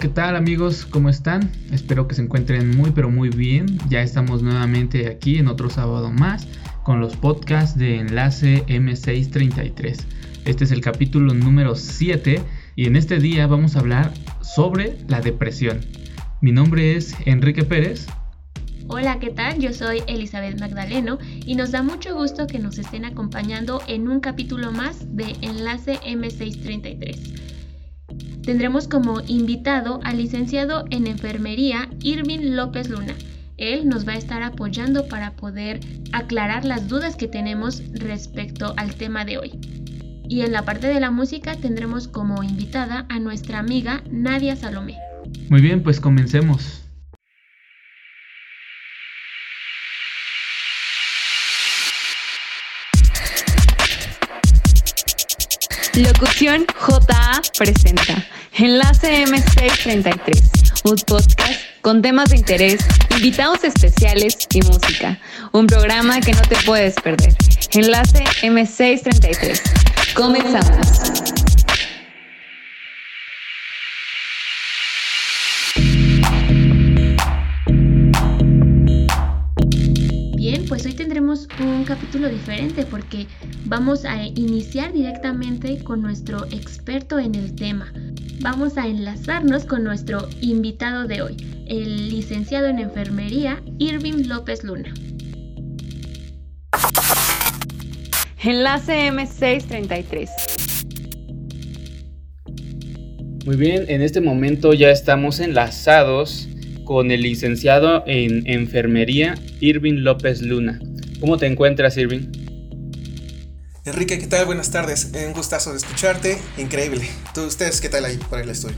¿qué tal amigos? ¿Cómo están? Espero que se encuentren muy pero muy bien. Ya estamos nuevamente aquí en otro sábado más con los podcasts de Enlace M633. Este es el capítulo número 7 y en este día vamos a hablar sobre la depresión. Mi nombre es Enrique Pérez. Hola, ¿qué tal? Yo soy Elizabeth Magdaleno y nos da mucho gusto que nos estén acompañando en un capítulo más de Enlace M633 tendremos como invitado al licenciado en enfermería Irving López Luna. Él nos va a estar apoyando para poder aclarar las dudas que tenemos respecto al tema de hoy. Y en la parte de la música tendremos como invitada a nuestra amiga Nadia Salomé. Muy bien, pues comencemos. Locución JA presenta Enlace M633, un podcast con temas de interés, invitados especiales y música. Un programa que no te puedes perder. Enlace M633. Comenzamos. Un capítulo diferente porque vamos a iniciar directamente con nuestro experto en el tema. Vamos a enlazarnos con nuestro invitado de hoy, el licenciado en enfermería Irving López Luna. Enlace M633. Muy bien, en este momento ya estamos enlazados con el licenciado en enfermería Irving López Luna. ¿Cómo te encuentras, Irving? Enrique, ¿qué tal? Buenas tardes. Un gustazo de escucharte. Increíble. ¿Tú, ustedes qué tal ahí por el estudio?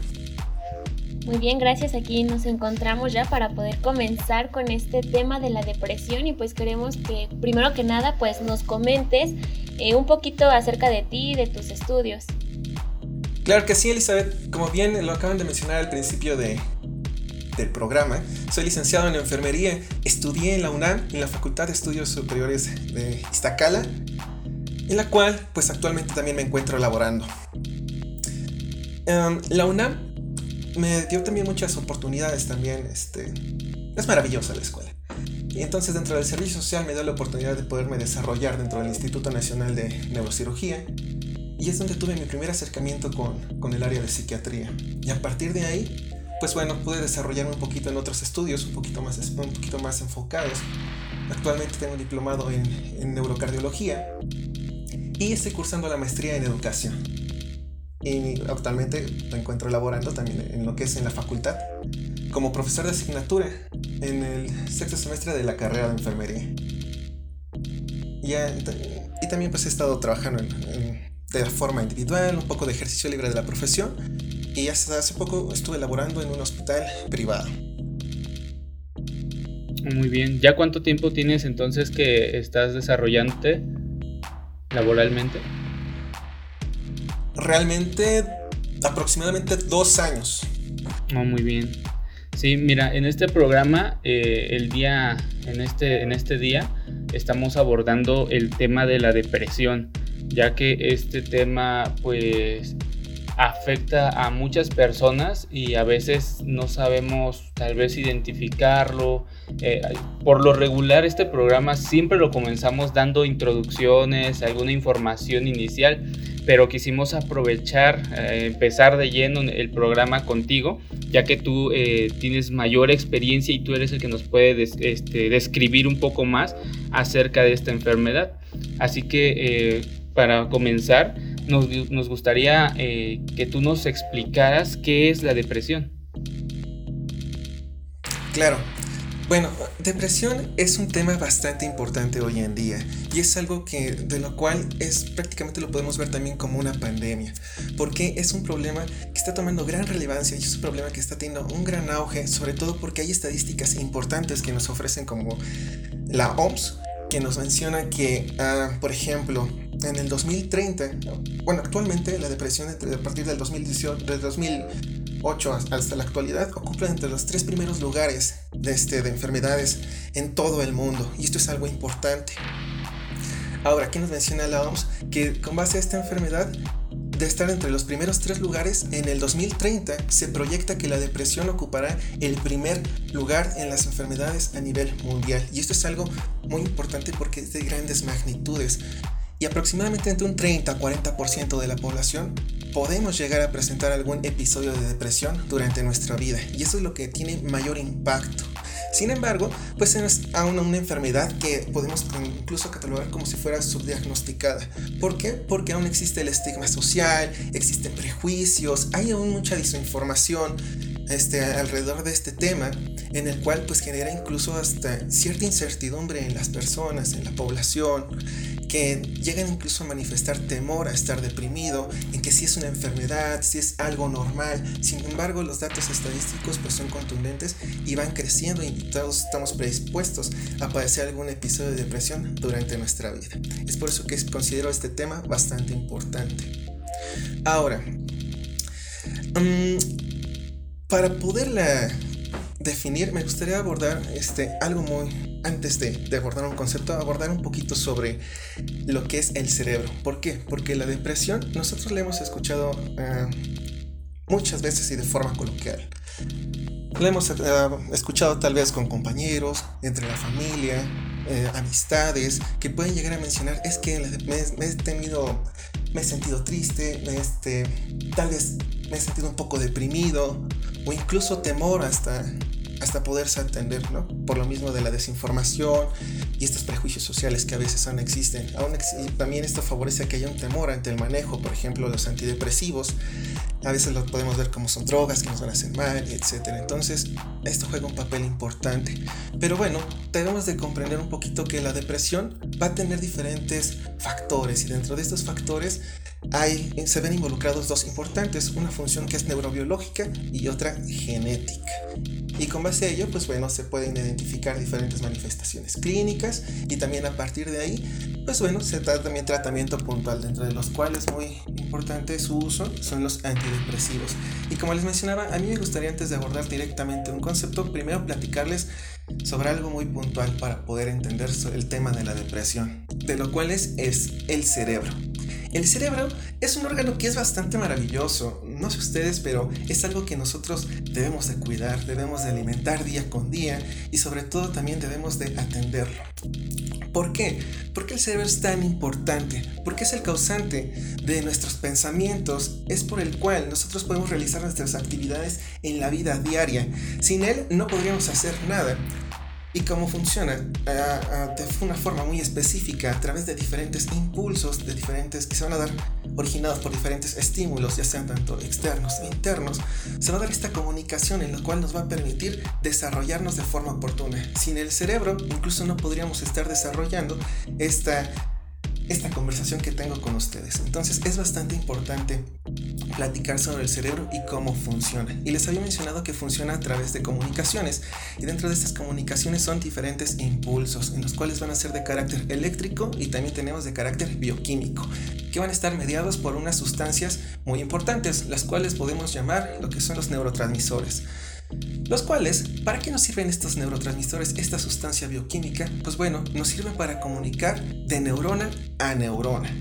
Muy bien, gracias. Aquí nos encontramos ya para poder comenzar con este tema de la depresión y pues queremos que primero que nada pues nos comentes eh, un poquito acerca de ti y de tus estudios. Claro que sí, Elizabeth. Como bien lo acaban de mencionar al principio de, del programa. Soy licenciado en enfermería. Estudié en la UNAM, en la Facultad de Estudios Superiores de Iztacala, en la cual pues actualmente también me encuentro laborando. Em, la UNAM me dio también muchas oportunidades también. Este, es maravillosa la escuela. Y entonces dentro del servicio social me dio la oportunidad de poderme desarrollar dentro del Instituto Nacional de Neurocirugía. Y es donde tuve mi primer acercamiento con, con el área de psiquiatría. Y a partir de ahí pues bueno, pude desarrollarme un poquito en otros estudios, un poquito más, un poquito más enfocados. Actualmente tengo un diplomado en, neurocardiología y estoy cursando la maestría en educación. Y actualmente me encuentro laborando también en lo que es en la facultad como profesor de asignatura en el sexto semestre de la carrera de enfermería. Y también pues he estado trabajando de forma individual, un poco de ejercicio libre de la profesión y hasta hace poco estuve laborando en un hospital privado. Muy bien. ¿Ya cuánto tiempo tienes entonces que estás desarrollándote laboralmente? Realmente aproximadamente dos años. Oh, muy bien. Sí, mira, en este programa, eh, el día, en este, en este día, estamos abordando el tema de la depresión, ya que este tema, pues, afecta a muchas personas y a veces no sabemos tal vez identificarlo. Eh, por lo regular este programa siempre lo comenzamos dando introducciones, alguna información inicial, pero quisimos aprovechar, eh, empezar de lleno el programa contigo, ya que tú eh, tienes mayor experiencia y tú eres el que nos puede este, describir un poco más acerca de esta enfermedad. Así que para comenzar, nos, gustaría eh, que tú nos explicaras qué es la depresión. Claro. Bueno, depresión es un tema bastante importante hoy en día y es algo que de lo cual es prácticamente lo podemos ver también como una pandemia, porque es un problema que está tomando gran relevancia y es un problema que está teniendo un gran auge, sobre todo porque hay estadísticas importantes que nos ofrecen como la OMS, que nos menciona que, ah, por ejemplo, en el 2030, bueno, actualmente la depresión a partir del 2018, del 2008 hasta la actualidad ocupa entre los tres primeros lugares de, este, de enfermedades en todo el mundo y esto es algo importante. Ahora, aquí nos menciona la OMS que con base a esta enfermedad de estar entre los primeros tres lugares, en el 2030 se proyecta que la depresión ocupará el primer lugar en las enfermedades a nivel mundial. Y esto es algo muy importante porque es de grandes magnitudes. Y aproximadamente entre un 30 a 40% de la población podemos llegar a presentar algún episodio de depresión durante nuestra vida. Y eso es lo que tiene mayor impacto. Sin embargo, pues es aún una enfermedad que podemos incluso catalogar como si fuera subdiagnosticada. ¿Por qué? Porque aún existe el estigma social, existen prejuicios, hay aún mucha desinformación este, alrededor de este tema, en el cual pues genera incluso hasta cierta incertidumbre en las personas, en la población, que llegan incluso a manifestar temor a estar deprimido, en que si es una enfermedad, si es algo normal. Sin embargo, los datos estadísticos pues son contundentes y van creciendo y todos estamos predispuestos a padecer algún episodio de depresión durante nuestra vida. Es por eso que considero este tema bastante importante. Ahora, mm, para poderla definir, me gustaría abordar este, algo muy, antes de, abordar un concepto, abordar un poquito sobre lo que es el cerebro. ¿Por qué? Porque la depresión nosotros la hemos escuchado ah, muchas veces y de forma coloquial. La hemos ah, escuchado tal vez con compañeros, entre la familia, eh, amistades, que pueden llegar a mencionar, es que me, he tenido, me he sentido triste, este, tal vez me he sentido un poco deprimido, o incluso temor hasta hasta poderse atender, ¿no? Por lo mismo de la desinformación y estos prejuicios sociales que a veces aún existen. Aún también esto favorece que haya un temor ante el manejo, por ejemplo, los antidepresivos. A veces los podemos ver como son drogas que nos van a hacer mal, etc. Entonces, esto juega un papel importante. Pero bueno, tenemos de comprender un poquito que la depresión va a tener diferentes factores y dentro de estos factores hay, se ven involucrados dos importantes, una función que es neurobiológica y otra genética. Y con base a ello, pues bueno, se pueden identificar diferentes manifestaciones clínicas y también a partir de ahí, pues bueno, se trata también tratamiento puntual, dentro de los cuales muy importante su uso son los antidepresivos. Y como les mencionaba, a mí me gustaría antes de abordar directamente un concepto, primero platicarles sobre algo muy puntual para poder entender el tema de la depresión, de lo cual es, es el cerebro. El cerebro es un órgano que es bastante maravilloso. No sé ustedes, pero es algo que nosotros debemos de cuidar, debemos de alimentar día con día y sobre todo también debemos de atenderlo. ¿Por qué? Porque el cerebro es tan importante, porque es el causante de nuestros pensamientos, es por el cual nosotros podemos realizar nuestras actividades en la vida diaria. Sin él no podríamos hacer nada y cómo funciona. De una forma muy específica a través de diferentes impulsos de diferentes que se van a dar originados por diferentes estímulos ya sean tanto externos e internos se va a dar esta comunicación en la cual nos va a permitir desarrollarnos de forma oportuna. Sin el cerebro incluso no podríamos estar desarrollando esta esta conversación que tengo con ustedes. Entonces es bastante importante platicar sobre el cerebro y cómo funciona. Y les había mencionado que funciona a través de comunicaciones. Y dentro de estas comunicaciones son diferentes impulsos, en los cuales van a ser de carácter eléctrico y también tenemos de carácter bioquímico, que van a estar mediados por unas sustancias muy importantes, las cuales podemos llamar lo que son los neurotransmisores. Los cuales, ¿para qué nos sirven estos neurotransmisores, esta sustancia bioquímica? Pues bueno, nos sirven para comunicar de neurona a neurona.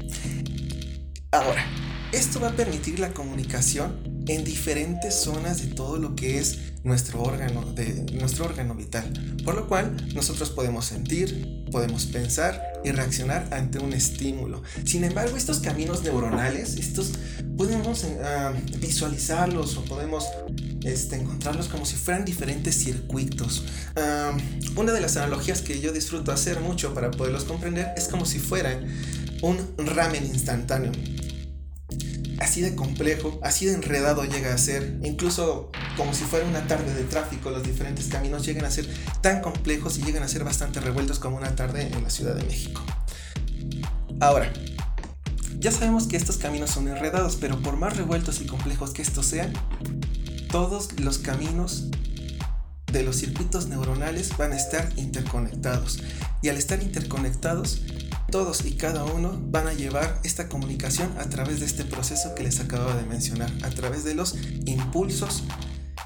Ahora, esto va a permitir la comunicación en diferentes zonas de todo lo que es nuestro órgano, de, nuestro órgano vital. Por lo cual nosotros podemos sentir, podemos pensar y reaccionar ante un estímulo. Sin embargo, estos caminos neuronales, estos podemos ah, visualizarlos o podemos este, encontrarlos como si fueran diferentes circuitos. Una de las analogías que yo disfruto hacer mucho para poderlos comprender es como si fueran un ramen instantáneo así de complejo, así de enredado llega a ser, incluso como si fuera una tarde de tráfico, los diferentes caminos llegan a ser tan complejos y llegan a ser bastante revueltos como una tarde en la Ciudad de México. Ahora, ya sabemos que estos caminos son enredados, pero por más revueltos y complejos que estos sean, todos los caminos de los circuitos neuronales van a estar interconectados. Y al estar interconectados, todos y cada uno van a llevar esta comunicación a través de este proceso que les acabo de mencionar, a través de los impulsos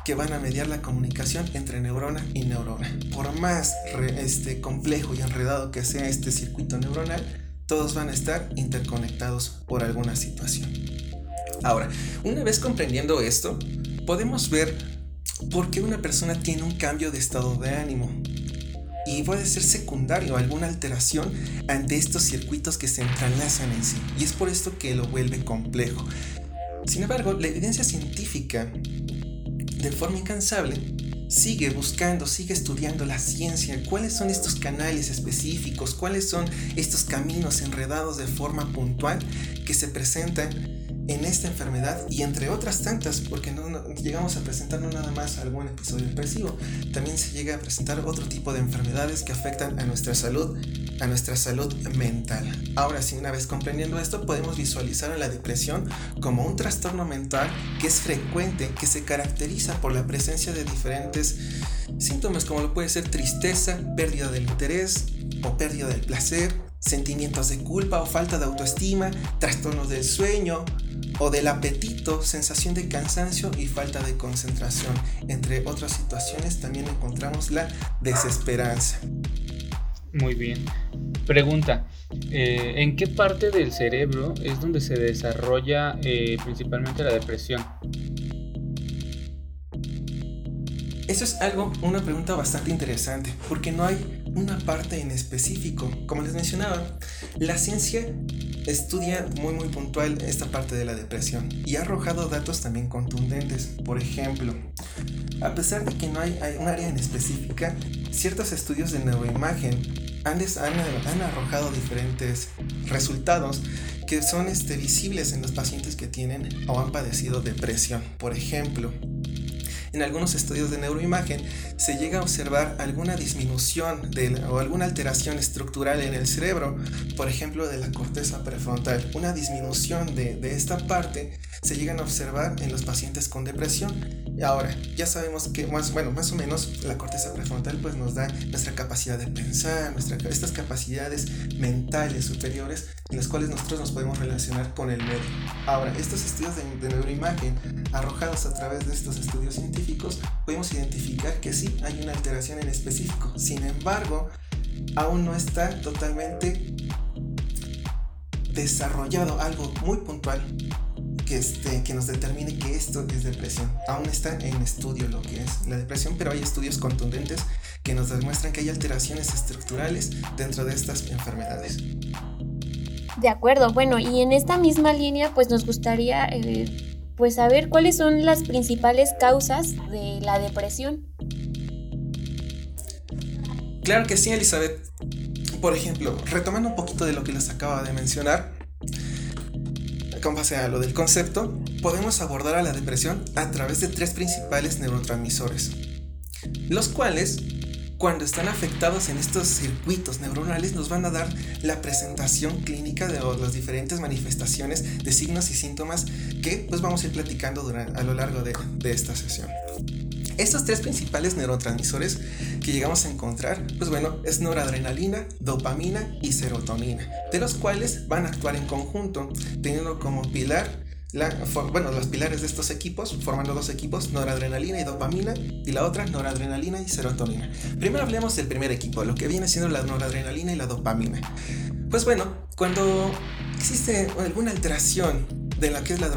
que van a mediar la comunicación entre neurona y neurona. Por más este, complejo y enredado que sea este circuito neuronal, todos van a estar interconectados por alguna situación. Ahora, una vez comprendiendo esto, podemos ver por qué una persona tiene un cambio de estado de ánimo y puede ser secundario alguna alteración ante estos circuitos que se entrelazan en sí. Y es por esto que lo vuelve complejo. Sin embargo, la evidencia científica, de forma incansable, sigue buscando, sigue estudiando la ciencia, cuáles son estos canales específicos, cuáles son estos caminos enredados de forma puntual que se presentan en esta enfermedad y entre otras tantas, porque no, llegamos a presentar no nada más algún episodio depresivo, también se llega a presentar otro tipo de enfermedades que afectan a nuestra salud, a nuestra salud mental. Ahora, si una vez comprendiendo esto, podemos visualizar a la depresión como un trastorno mental que es frecuente, que se caracteriza por la presencia de diferentes síntomas como lo puede ser tristeza, pérdida del interés o pérdida del placer, sentimientos de culpa o falta de autoestima, trastornos del sueño, o del apetito, sensación de cansancio y falta de concentración. Entre otras situaciones también encontramos la desesperanza. Muy bien. Pregunta, eh, ¿en qué parte del cerebro es donde se desarrolla eh, principalmente la depresión? Eso es algo, una pregunta bastante interesante, porque no hay una parte en específico. Como les mencionaba, la ciencia estudia muy muy puntual esta parte de la depresión y ha arrojado datos también contundentes. Por ejemplo, a pesar de que no hay, un área en específica, ciertos estudios de neuroimagen han, han, arrojado diferentes resultados que son este, visibles en los pacientes que tienen o han padecido depresión. Por ejemplo, en algunos estudios de neuroimagen se llega a observar alguna disminución o alguna alteración estructural en el cerebro, por ejemplo de la corteza prefrontal. Una disminución de, de esta parte se llegan a observar en los pacientes con depresión Ahora, ya sabemos que más, bueno, más o menos la corteza prefrontal pues nos da nuestra capacidad de pensar, nuestra, estas capacidades mentales superiores en las cuales nosotros nos podemos relacionar con el medio. Ahora, estos estudios de, de neuroimagen arrojados a través de estos estudios científicos, podemos identificar que sí hay una alteración en específico. Sin embargo, aún no está totalmente desarrollado algo muy puntual que, este, que nos determine que esto es depresión. Aún está en estudio lo que es la depresión, pero hay estudios contundentes que nos demuestran que hay alteraciones estructurales dentro de estas enfermedades. De acuerdo, bueno, y en esta misma línea pues nos gustaría eh, pues saber cuáles son las principales causas de la depresión. Claro que sí, Elizabeth. Por ejemplo, retomando un poquito de lo que les acaba de mencionar, con base a lo del concepto, podemos abordar a la depresión a través de tres principales neurotransmisores, los cuales, cuando están afectados en estos circuitos neuronales, nos van a dar la presentación clínica de las diferentes manifestaciones de signos y síntomas que pues vamos a ir platicando a lo largo de, de esta sesión. Estos tres principales neurotransmisores que llegamos a encontrar, pues bueno, es noradrenalina, dopamina y serotonina, de los cuales van a actuar en conjunto, teniendo como pilar bueno, los pilares de estos equipos, formando dos equipos, noradrenalina y dopamina, y la otra, noradrenalina y serotonina. Primero hablemos del primer equipo, lo que viene siendo la noradrenalina y la dopamina. Pues bueno, cuando existe alguna alteración de la que es la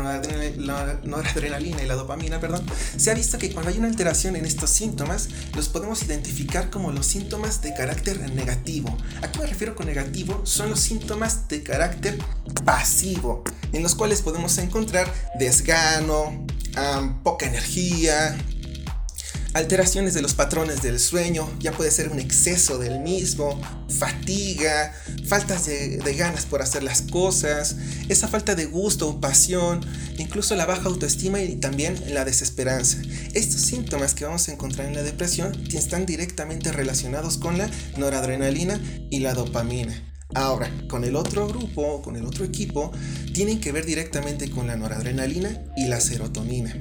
noradrenalina y la dopamina, perdón, se ha visto que cuando hay una alteración en estos síntomas, los podemos identificar como los síntomas de carácter negativo. ¿A qué me refiero con negativo? Son los síntomas de carácter pasivo, en los cuales podemos encontrar desgano, poca energía, alteraciones de los patrones del sueño, ya puede ser un exceso del mismo, fatiga, faltas de, ganas por hacer las cosas, esa falta de gusto o pasión, incluso la baja autoestima y también la desesperanza. Estos síntomas que vamos a encontrar en la depresión están directamente relacionados con la noradrenalina y la dopamina. Ahora, con el otro grupo, con el otro equipo, tienen que ver directamente con la noradrenalina y la serotonina.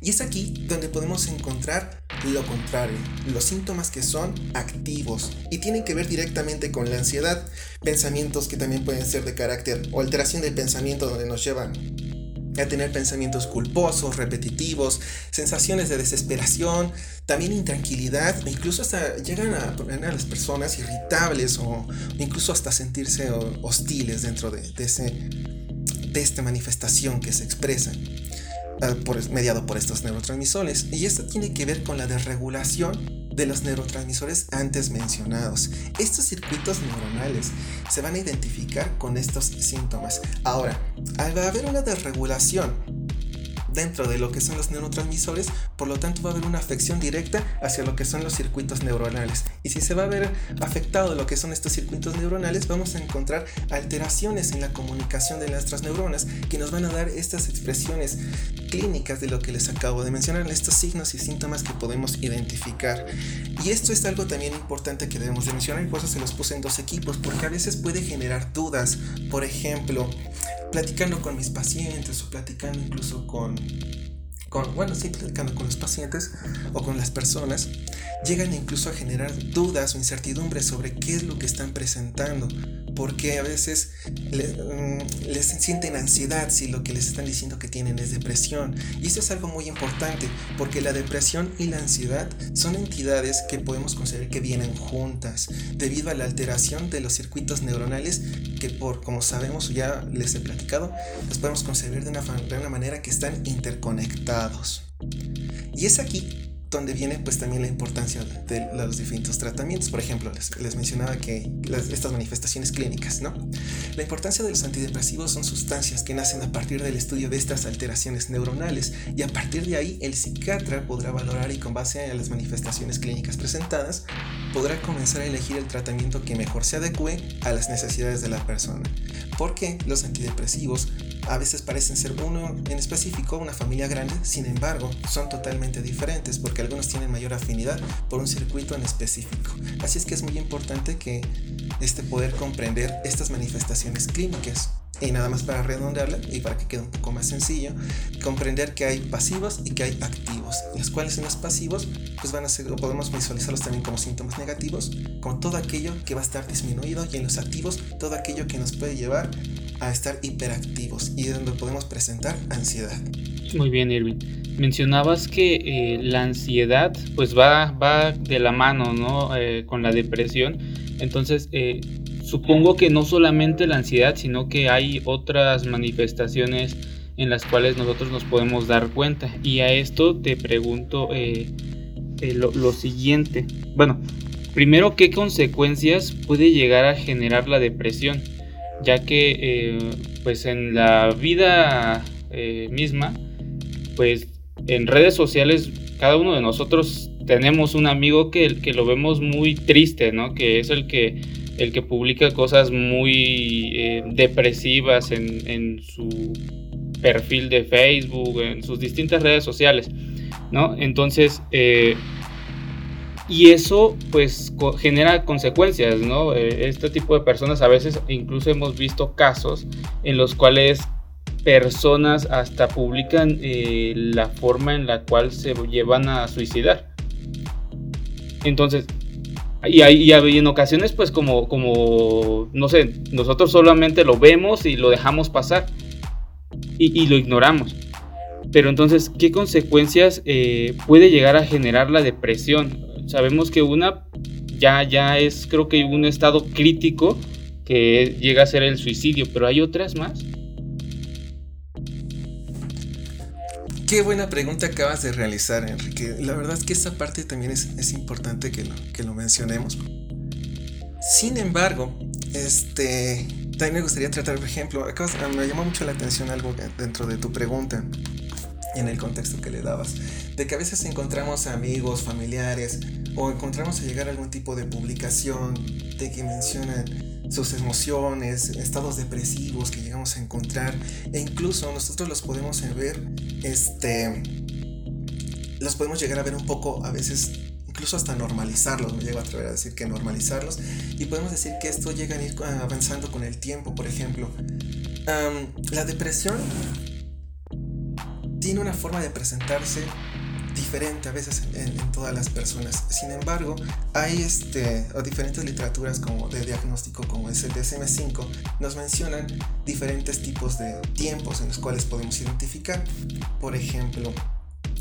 Y es aquí donde podemos encontrar lo contrario, los síntomas que son activos y tienen que ver directamente con la ansiedad, pensamientos que también pueden ser de carácter o alteración del pensamiento donde nos llevan a tener pensamientos culposos, repetitivos, sensaciones de desesperación, también intranquilidad, incluso hasta llegan a poner a las personas irritables o incluso hasta sentirse hostiles dentro de, ese de esta manifestación que se expresa por, mediado por estos neurotransmisores. Y esto tiene que ver con la desregulación de los neurotransmisores antes mencionados. Estos circuitos neuronales se van a identificar con estos síntomas. Ahora, al haber una desregulación dentro de lo que son los neurotransmisores, por lo tanto va a haber una afección directa hacia lo que son los circuitos neuronales. Y si se va a ver afectado lo que son estos circuitos neuronales, vamos a encontrar alteraciones en la comunicación de nuestras neuronas que nos van a dar estas expresiones clínicas de lo que les acabo de mencionar, estos signos y síntomas que podemos identificar. Y esto es algo también importante que debemos de mencionar y por eso se los puse en dos equipos, porque a veces puede generar dudas. Por ejemplo, platicando con mis pacientes o platicando incluso con, con, bueno, sí, platicando con los pacientes o con las personas, llegan incluso a generar dudas o incertidumbres sobre qué es lo que están presentando porque a veces mm, les, sienten ansiedad si lo que les están diciendo que tienen es depresión. Y eso es algo muy importante, porque la depresión y la ansiedad son entidades que podemos considerar que vienen juntas, debido a la alteración de los circuitos neuronales que por, como sabemos, ya les he platicado, los podemos concebir de una, de una manera que están interconectados. Y es aquí donde viene pues también la importancia de los distintos tratamientos. Por ejemplo, les, mencionaba que estas manifestaciones clínicas, ¿no? La importancia de los antidepresivos son sustancias que nacen a partir del estudio de estas alteraciones neuronales y a partir de ahí el psiquiatra podrá valorar y con base a las manifestaciones clínicas presentadas podrá comenzar a elegir el tratamiento que mejor se adecue a las necesidades de la persona. Porque los antidepresivos a veces parecen ser uno en específico, una familia grande, sin embargo, son totalmente diferentes porque algunos tienen mayor afinidad por un circuito en específico. Así es que es muy importante que este poder comprender estas manifestaciones clínicas. Y nada más para redondearla y para que quede un poco más sencillo, comprender que hay pasivos y que hay activos. Los cuales en los pasivos pues van a ser, podemos visualizarlos también como síntomas negativos, como todo aquello que va a estar disminuido y en los activos todo aquello que nos puede llevar a estar hiperactivos y donde podemos presentar ansiedad. Muy bien, Irving. Mencionabas que eh, la ansiedad pues va, va de la mano ¿no? Eh, con la depresión. Entonces, eh, supongo que no solamente la ansiedad, sino que hay otras manifestaciones en las cuales nosotros nos podemos dar cuenta. Y a esto te pregunto lo, lo siguiente. Bueno, primero, ¿qué consecuencias puede llegar a generar la depresión? ya que eh, pues en la vida eh, misma, pues en redes sociales cada uno de nosotros tenemos un amigo que, que lo vemos muy triste, ¿no? Que es el que, el que publica cosas muy eh, depresivas en, su perfil de Facebook, en sus distintas redes sociales, ¿no? Entonces, y eso pues genera consecuencias, ¿no? Eh, este tipo de personas a veces incluso hemos visto casos en los cuales personas hasta publican eh, la forma en la cual se llevan a suicidar. Entonces, y, hay, en ocasiones pues como, como, no sé, nosotros solamente lo vemos y lo dejamos pasar y, lo ignoramos. Pero entonces, ¿qué consecuencias eh, puede llegar a generar la depresión? Sabemos que una ya, ya es creo que un estado crítico que llega a ser el suicidio, pero hay otras más. Qué buena pregunta acabas de realizar, Enrique. La verdad es que esa parte también es, importante que lo, mencionemos. Sin embargo, este, también me gustaría tratar, por ejemplo, acabas, me llamó mucho la atención algo dentro de tu pregunta en el contexto que le dabas, de que a veces encontramos amigos, familiares o encontramos a llegar a algún tipo de publicación de que mencionan sus emociones, estados depresivos que llegamos a encontrar e incluso nosotros los podemos ver, este, los podemos llegar a ver un poco a veces incluso hasta normalizarlos, me llego a atrever a decir que normalizarlos y podemos decir que esto llega a ir avanzando con el tiempo, por ejemplo. la depresión tiene una forma de presentarse diferente a veces en, todas las personas. Sin embargo, hay este, o diferentes literaturas como de diagnóstico como es el DSM5 nos mencionan diferentes tipos de tiempos en los cuales podemos identificar. Por ejemplo,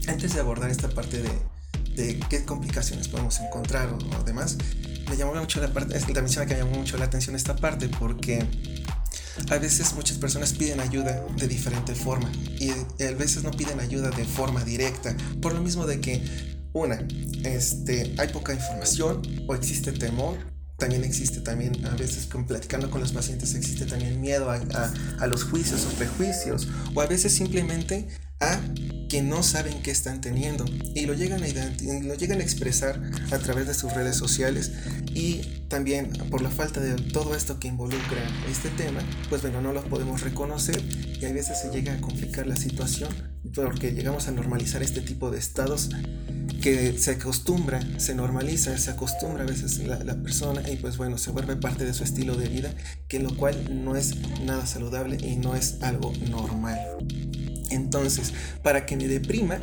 antes de abordar esta parte de, de qué complicaciones podemos encontrar o, demás, me llamó mucho la parte, es que también se me llamó mucho la atención esta parte porque a veces muchas personas piden ayuda de diferente forma y a veces no piden ayuda de forma directa, por lo mismo de que, una, este, hay poca información o existe temor. También existe también a veces platicando con los pacientes existe también miedo a, a, los juicios o prejuicios o a veces simplemente a que no saben qué están teniendo. Y lo llegan a, lo llegan a expresar a través de sus redes sociales y también por la falta de todo esto que involucra este tema, pues bueno, no lo podemos reconocer y a veces se llega a complicar la situación porque llegamos a normalizar este tipo de estados que se acostumbra, se normaliza, se acostumbra a veces la, la, persona y pues bueno, se vuelve parte de su estilo de vida, que lo cual no es nada saludable y no es algo normal. Entonces, para que me deprima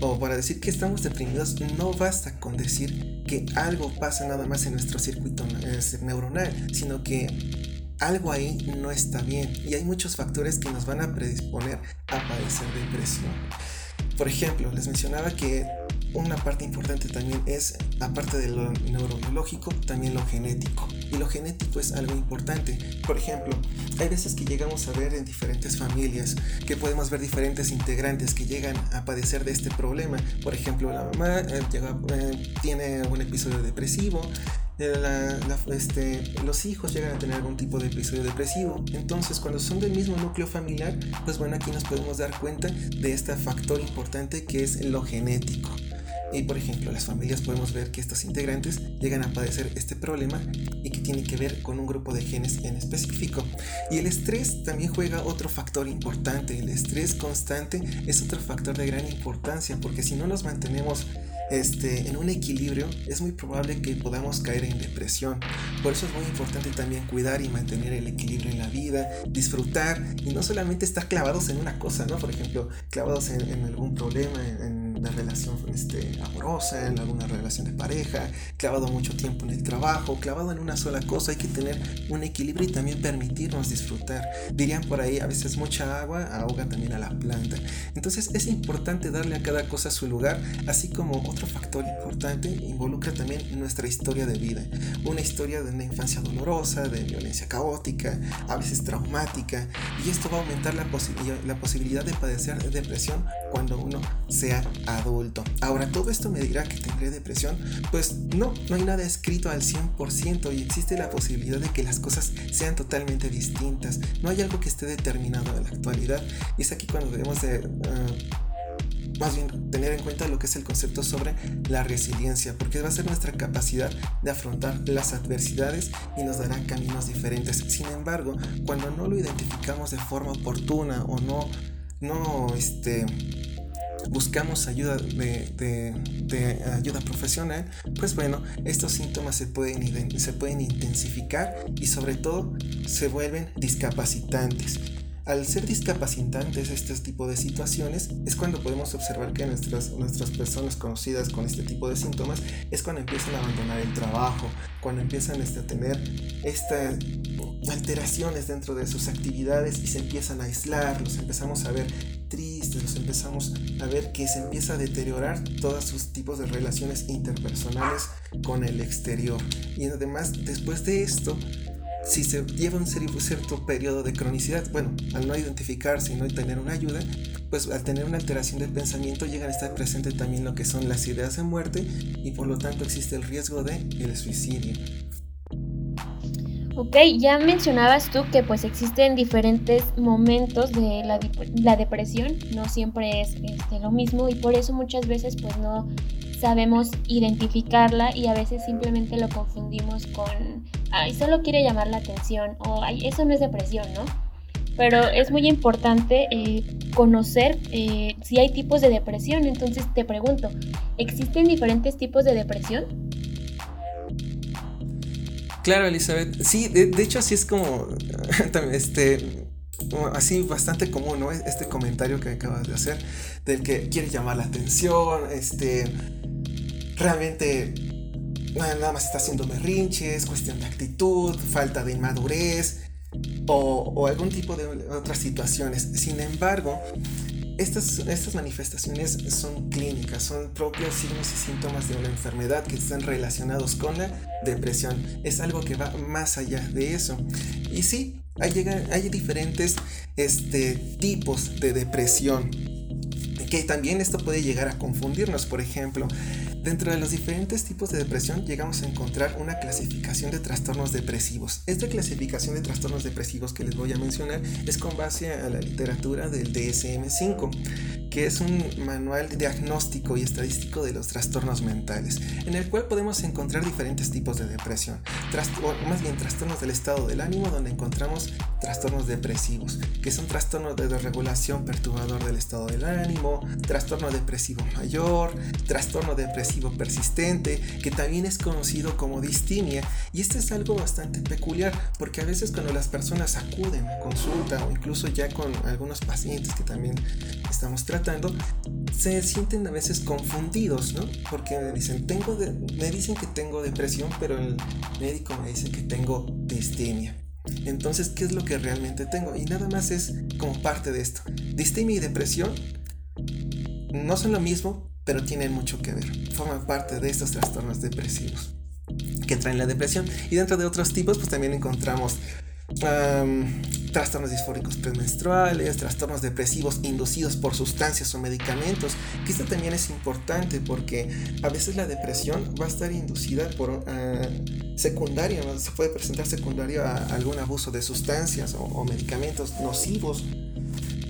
o para decir que estamos deprimidos, no basta con decir que algo pasa nada más en nuestro circuito neuronal, sino que algo ahí no está bien y hay muchos factores que nos van a predisponer a padecer depresión. Por ejemplo, les mencionaba que una parte importante también es, aparte de lo neurobiológico, también lo genético. Y lo genético es algo importante. Por ejemplo, hay veces que llegamos a ver en diferentes familias que podemos ver diferentes integrantes que llegan a padecer de este problema. Por ejemplo, la mamá eh, eh, tiene un episodio depresivo, eh, este, los hijos llegan a tener algún tipo de episodio depresivo. Entonces, cuando son del mismo núcleo familiar, pues bueno, aquí nos podemos dar cuenta de este factor importante que es lo genético. Y por ejemplo, las familias podemos ver que estos integrantes llegan a padecer este problema y que tiene que ver con un grupo de genes en específico. Y el estrés también juega otro factor importante. El estrés constante es otro factor de gran importancia porque si no nos mantenemos este, en un equilibrio, es muy probable que podamos caer en depresión. Por eso es muy importante también cuidar y mantener el equilibrio en la vida, disfrutar y no solamente estar clavados en una cosa, ¿no? Por ejemplo, clavados en, algún problema, en una relación este, amorosa, en alguna relación de pareja, clavado mucho tiempo en el trabajo, clavado en una sola cosa, hay que tener un equilibrio y también permitirnos disfrutar. Dirían por ahí, a veces mucha agua ahoga también a la planta. Entonces es importante darle a cada cosa su lugar, así como otro factor importante involucra también nuestra historia de vida. Una historia de una infancia dolorosa, de violencia caótica, a veces traumática, y esto va a aumentar la, la posibilidad de padecer depresión cuando uno sea adulto. Ahora, ¿todo esto me dirá que tendré depresión? Pues no, no hay nada escrito al 100% y existe la posibilidad de que las cosas sean totalmente distintas. No hay algo que esté determinado en la actualidad y es aquí cuando debemos de... Ah, más bien tener en cuenta lo que es el concepto sobre la resiliencia, porque va a ser nuestra capacidad de afrontar las adversidades y nos dará caminos diferentes. Sin embargo, cuando no lo identificamos de forma oportuna o no, no, este, buscamos ayuda de, ayuda profesional, pues bueno, estos síntomas se pueden, se pueden intensificar y sobre todo se vuelven discapacitantes. Al ser discapacitantes este tipo de situaciones es cuando podemos observar que nuestras, nuestras personas conocidas con este tipo de síntomas es cuando empiezan a abandonar el trabajo, cuando empiezan este, a tener estas alteraciones dentro de sus actividades y se empiezan a aislar, los empezamos a ver tristes, los empezamos a ver que se empieza a deteriorar todos sus tipos de relaciones interpersonales con el exterior. Y además, después de esto, si se lleva un cierto periodo de cronicidad, bueno, al no identificarse y no tener una ayuda, pues al tener una alteración del pensamiento llegan a estar presente también lo que son las ideas de muerte y por lo tanto existe el riesgo de el suicidio. Ok, ya mencionabas tú que pues existen diferentes momentos de la, la depresión, no siempre es este, lo mismo y por eso muchas veces pues no sabemos identificarla y a veces simplemente lo confundimos con, ay, solo quiere llamar la atención o, ay, eso no es depresión, ¿no? Pero es muy importante eh, conocer eh, si hay tipos de depresión. Entonces te pregunto, ¿existen diferentes tipos de depresión? Claro, Elizabeth. Sí, de, hecho así es como, este, así bastante común, ¿no? Este comentario que acabas de hacer, del que quiere llamar la atención, este, realmente nada más está haciendo berrinches, cuestión de actitud, falta de inmadurez o, o algún tipo de otras situaciones. Sin embargo, estas, estas manifestaciones son clínicas, son propios signos y síntomas de una enfermedad que están relacionados con la depresión. Es algo que va más allá de eso. Y sí, Hay, hay diferentes este, tipos de depresión que también esto puede llegar a confundirnos. Por ejemplo, dentro de los diferentes tipos de depresión llegamos a encontrar una clasificación de trastornos depresivos. Esta clasificación de trastornos depresivos que les voy a mencionar es con base a la literatura del DSM5, que es un manual diagnóstico y estadístico de los trastornos mentales, en el cual podemos encontrar diferentes tipos de depresión, más bien trastornos del estado del ánimo, donde encontramos trastornos depresivos, que son trastornos de desregulación perturbador del estado del ánimo, trastorno depresivo mayor, trastorno depresivo persistente, que también es conocido como distimia. Y esto es algo bastante peculiar, porque a veces cuando las personas acuden a consulta o incluso ya con algunos pacientes que también estamos tratando, se sienten a veces confundidos, ¿no? Porque me dicen, tengo me dicen que tengo depresión, pero el médico me dice que tengo distimia. Entonces, ¿qué es lo que realmente tengo? Y nada más es como parte de esto. Distimia y depresión no son lo mismo, pero tienen mucho que ver. Forman parte de estos trastornos depresivos que traen la depresión. Y dentro de otros tipos, pues también encontramos trastornos disfóricos premenstruales, trastornos depresivos inducidos por sustancias o medicamentos, que esto también es importante porque a veces la depresión va a estar inducida por uh, secundaria, se puede presentar secundario a algún abuso de sustancias o medicamentos nocivos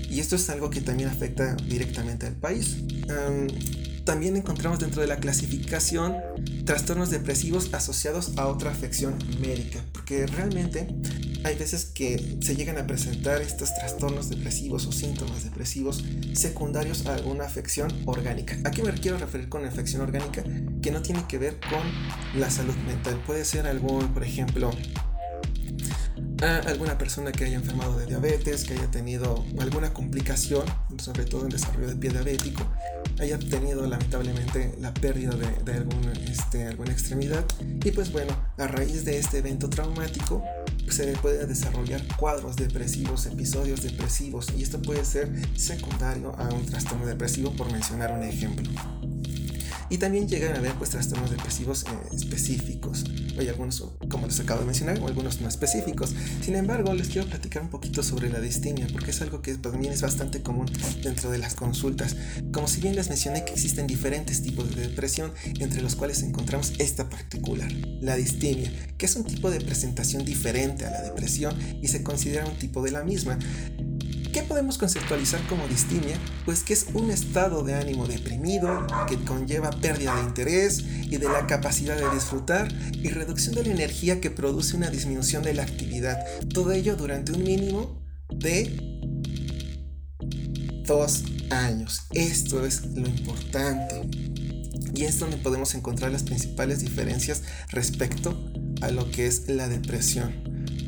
y esto es algo que también afecta directamente al país. también encontramos dentro de la clasificación trastornos depresivos asociados a otra afección médica, porque realmente hay veces que se llegan a presentar estos trastornos depresivos o síntomas depresivos secundarios a alguna afección orgánica. ¿A qué me quiero referir con afección orgánica? Que no tiene que ver con la salud mental. Puede ser algún, por ejemplo, a alguna persona que haya enfermado de diabetes, que haya tenido alguna complicación, sobre todo en desarrollo de pie diabético, haya tenido lamentablemente la pérdida de, alguna, este, alguna extremidad y pues bueno, a raíz de este evento traumático se puede desarrollar cuadros depresivos, episodios depresivos y esto puede ser secundario a un trastorno depresivo por mencionar un ejemplo. Y también llegan a haber pues trastornos depresivos eh, específicos. Hay algunos, como les acabo de mencionar, o algunos no específicos. Sin embargo, les quiero platicar un poquito sobre la distimia, porque es algo que también es bastante común dentro de las consultas. Como si bien les mencioné que existen diferentes tipos de depresión, entre los cuales encontramos esta particular, la distimia, que es un tipo de presentación diferente a la depresión y se considera un tipo de la misma. ¿Qué podemos conceptualizar como distimia? Pues que es un estado de ánimo deprimido que conlleva pérdida de interés y de la capacidad de disfrutar y reducción de la energía que produce una disminución de la actividad. Todo ello durante un mínimo de dos años. Esto es lo importante. Y es donde podemos encontrar las principales diferencias respecto a lo que es la depresión.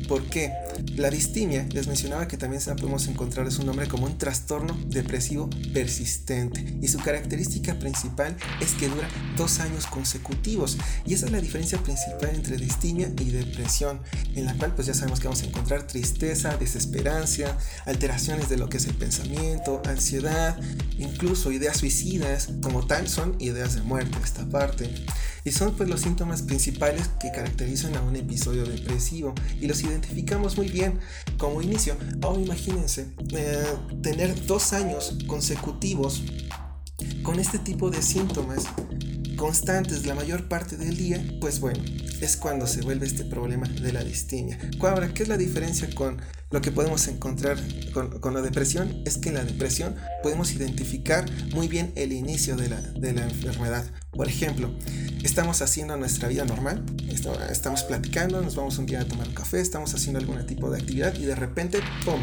¿Por qué? La distimia, les mencionaba que también podemos encontrar es un nombre como un trastorno depresivo persistente. Y su característica principal es que dura dos años consecutivos. Y esa es la diferencia principal entre distimia y depresión en la cual pues ya sabemos que vamos a encontrar tristeza, desesperanza, alteraciones de lo que es el pensamiento, ansiedad, incluso ideas suicidas, como tal son ideas de muerte esta parte. Y son pues los síntomas principales que caracterizan a un episodio depresivo y los identificamos muy bien como inicio. Ahora imagínense eh, tener dos años consecutivos con este tipo de síntomas constantes la mayor parte del día, pues bueno, es cuando se vuelve este problema de la distimia. Ahora, ¿qué es la diferencia con lo que podemos encontrar con, la depresión? Es que en la depresión podemos identificar muy bien el inicio de la, de la enfermedad. Por ejemplo, estamos haciendo nuestra vida normal, estamos platicando, nos vamos un día a tomar un café, estamos haciendo algún tipo de actividad y de repente, ¡pum!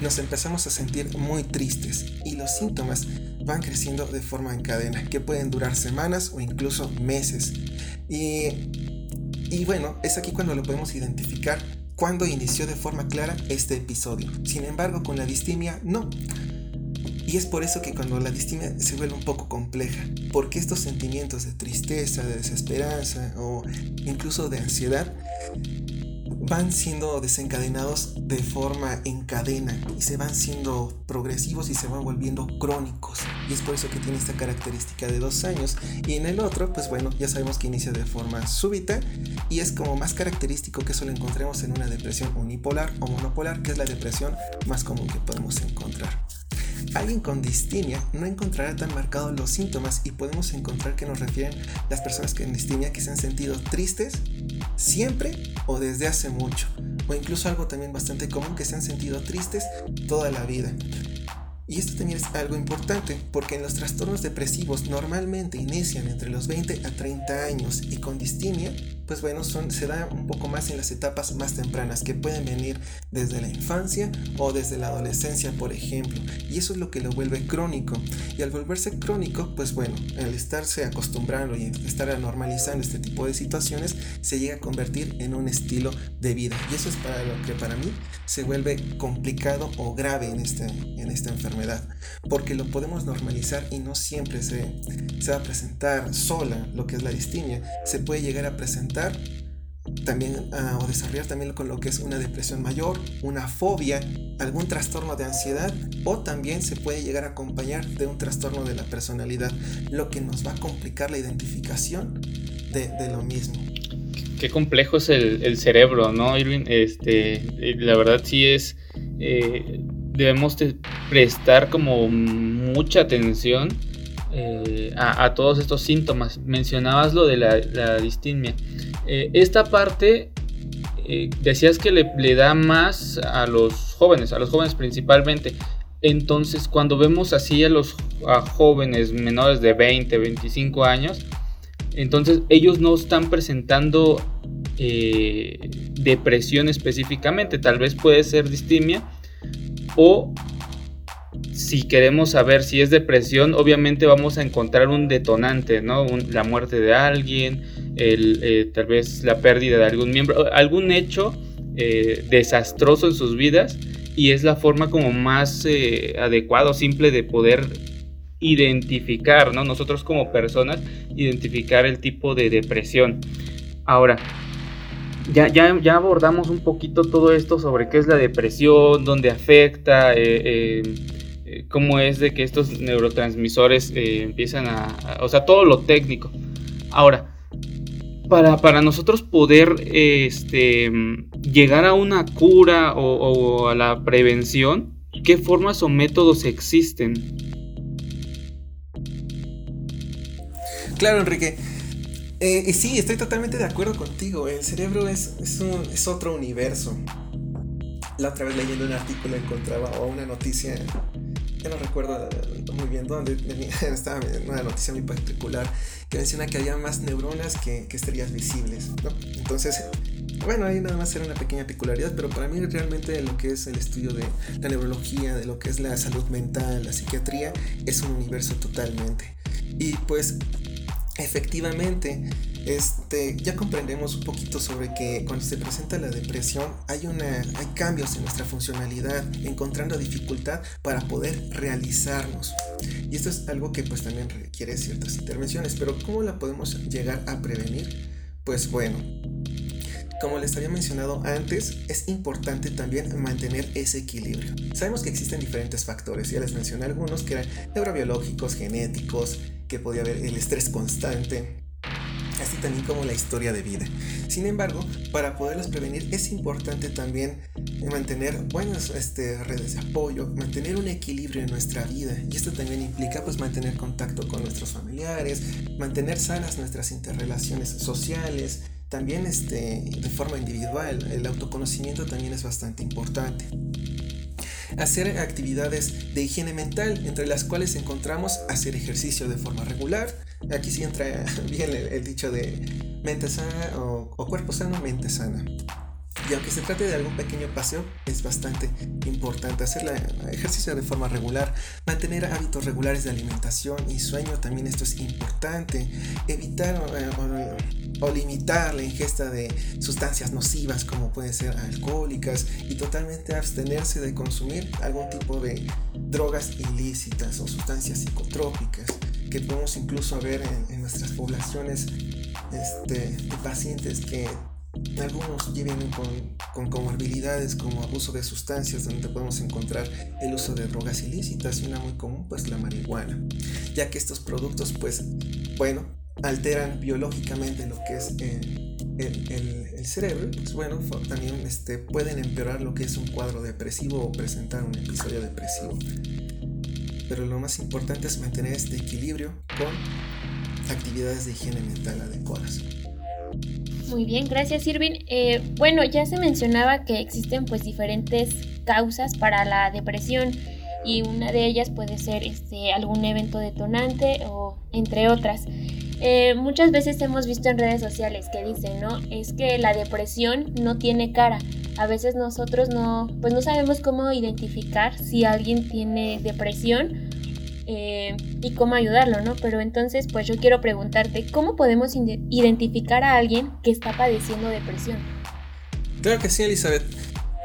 Nos empezamos a sentir muy tristes y los síntomas van creciendo de forma en cadena, que pueden durar semanas o incluso meses. Y, y bueno, es aquí cuando lo podemos identificar cuando inició de forma clara este episodio. Sin embargo, con la distimia no. Y es por eso que cuando la distimia se vuelve un poco compleja, porque estos sentimientos de tristeza, de desesperanza o incluso de ansiedad van siendo desencadenados de forma en cadena y se van siendo progresivos y se van volviendo crónicos. Y es por eso que tiene esta característica de dos años. Y en el otro, pues bueno, ya sabemos que inicia de forma súbita y es como más característico que eso lo encontremos en una depresión unipolar o monopolar, que es la depresión más común que podemos encontrar. Alguien con distimia no encontrará tan marcados los síntomas y podemos encontrar que nos refieren las personas con distimia que se han sentido tristes siempre o desde hace mucho, o incluso algo también bastante común que se han sentido tristes toda la vida. Y esto también es algo importante porque en los trastornos depresivos normalmente inician entre los 20 a 30 años y con distimia pues bueno, son, se da un poco más en las etapas más tempranas, que pueden venir desde la infancia o desde la adolescencia, por ejemplo. Y eso es lo que lo vuelve crónico. Y al volverse crónico, pues bueno, al estarse acostumbrando y estar normalizando este tipo de situaciones, se llega a convertir en un estilo de vida. Y eso es para lo que para mí se vuelve complicado o grave en, este, en esta enfermedad. Porque lo podemos normalizar y no siempre se, se va a presentar sola lo que es la distimia. Se puede llegar a presentar también ah, o desarrollar también con lo que es una depresión mayor, una fobia, algún trastorno de ansiedad o también se puede llegar a acompañar de un trastorno de la personalidad, lo que nos va a complicar la identificación de, lo mismo. Qué complejo es el, cerebro, ¿no, Irving? Este, la verdad sí es, eh, debemos prestar como mucha atención eh, a, todos estos síntomas. Mencionabas lo de la, distimia. Eh, esta parte eh, decías que le, da más a los jóvenes, a los jóvenes principalmente. Entonces, cuando vemos así a los jóvenes menores de 20, 25 años, entonces ellos no están presentando depresión específicamente. Tal vez puede ser distimia o si queremos saber si es depresión, obviamente vamos a encontrar un detonante, ¿no? la muerte de alguien, eh, tal vez la pérdida de algún miembro, algún hecho eh, desastroso en sus vidas y es la forma como más eh, adecuada o simple de poder identificar, ¿no? Nosotros como personas, identificar el tipo de depresión. Ahora, ya, ya, ya abordamos un poquito todo esto sobre qué es la depresión, dónde afecta, eh, cómo es de que estos neurotransmisores eh, empiezan a, O sea, todo lo técnico. Ahora, para, nosotros poder este, llegar a una cura o, a la prevención, ¿qué formas o métodos existen? Claro, Enrique. Eh, sí, estoy totalmente de acuerdo contigo. El cerebro es, es otro universo. La otra vez leyendo un artículo encontraba o una noticia ya no recuerdo muy bien dónde, estaba una noticia muy particular que menciona que había más neuronas que, estrellas visibles, Entonces, bueno, ahí nada más era una pequeña peculiaridad, pero para mí realmente lo que es el estudio de la neurología, de lo que es la salud mental, la psiquiatría, es un universo totalmente. Y pues, efectivamente, este, ya comprendemos un poquito sobre que cuando se presenta la depresión hay, una, hay cambios en nuestra funcionalidad, encontrando dificultad para poder realizarnos. Y esto es algo que pues también requiere ciertas intervenciones, pero ¿cómo la podemos llegar a prevenir? Pues bueno, como les había mencionado antes, es importante también mantener ese equilibrio. Sabemos que existen diferentes factores, ya les mencioné algunos que eran neurobiológicos, genéticos, que podía haber el estrés constante, así también como la historia de vida. Sin embargo, para poderlos prevenir es importante también mantener buenas este, redes de apoyo, mantener un equilibrio en nuestra vida. Y esto también implica pues mantener contacto con nuestros familiares, mantener sanas nuestras interrelaciones sociales, también este, de forma individual, el autoconocimiento también es bastante importante hacer actividades de higiene mental, entre las cuales encontramos hacer ejercicio de forma regular. Aquí sí entra bien el, dicho de mente sana o, cuerpo sano, mente sana. Y aunque se trate de algún pequeño paseo, es bastante importante hacer ejercicio de forma regular, mantener hábitos regulares de alimentación y sueño, también esto es importante, evitar eh, o, limitar la ingesta de sustancias nocivas como pueden ser alcohólicas y totalmente abstenerse de consumir algún tipo de drogas ilícitas o sustancias psicotrópicas que podemos incluso ver en, nuestras poblaciones este, de pacientes que algunos vienen con, con, comorbilidades como abuso de sustancias, donde podemos encontrar el uso de drogas ilícitas y una muy común, pues la marihuana, ya que estos productos, pues, bueno, alteran biológicamente lo que es el, el, cerebro, pues bueno, también este, pueden empeorar lo que es un cuadro depresivo o presentar un episodio depresivo. Pero lo más importante es mantener este equilibrio con actividades de higiene mental adecuadas. Muy bien, gracias Irving. Eh, bueno, ya se mencionaba que existen pues diferentes causas para la depresión y una de ellas puede ser este, algún evento detonante o entre otras. Eh, muchas veces hemos visto en redes sociales que dicen, ¿no? Es que la depresión no tiene cara. A veces nosotros no, pues no sabemos cómo identificar si alguien tiene depresión eh, y cómo ayudarlo, ¿no? Pero entonces, pues yo quiero preguntarte, ¿cómo podemos identificar a alguien que está padeciendo depresión? Claro que sí, Elizabeth.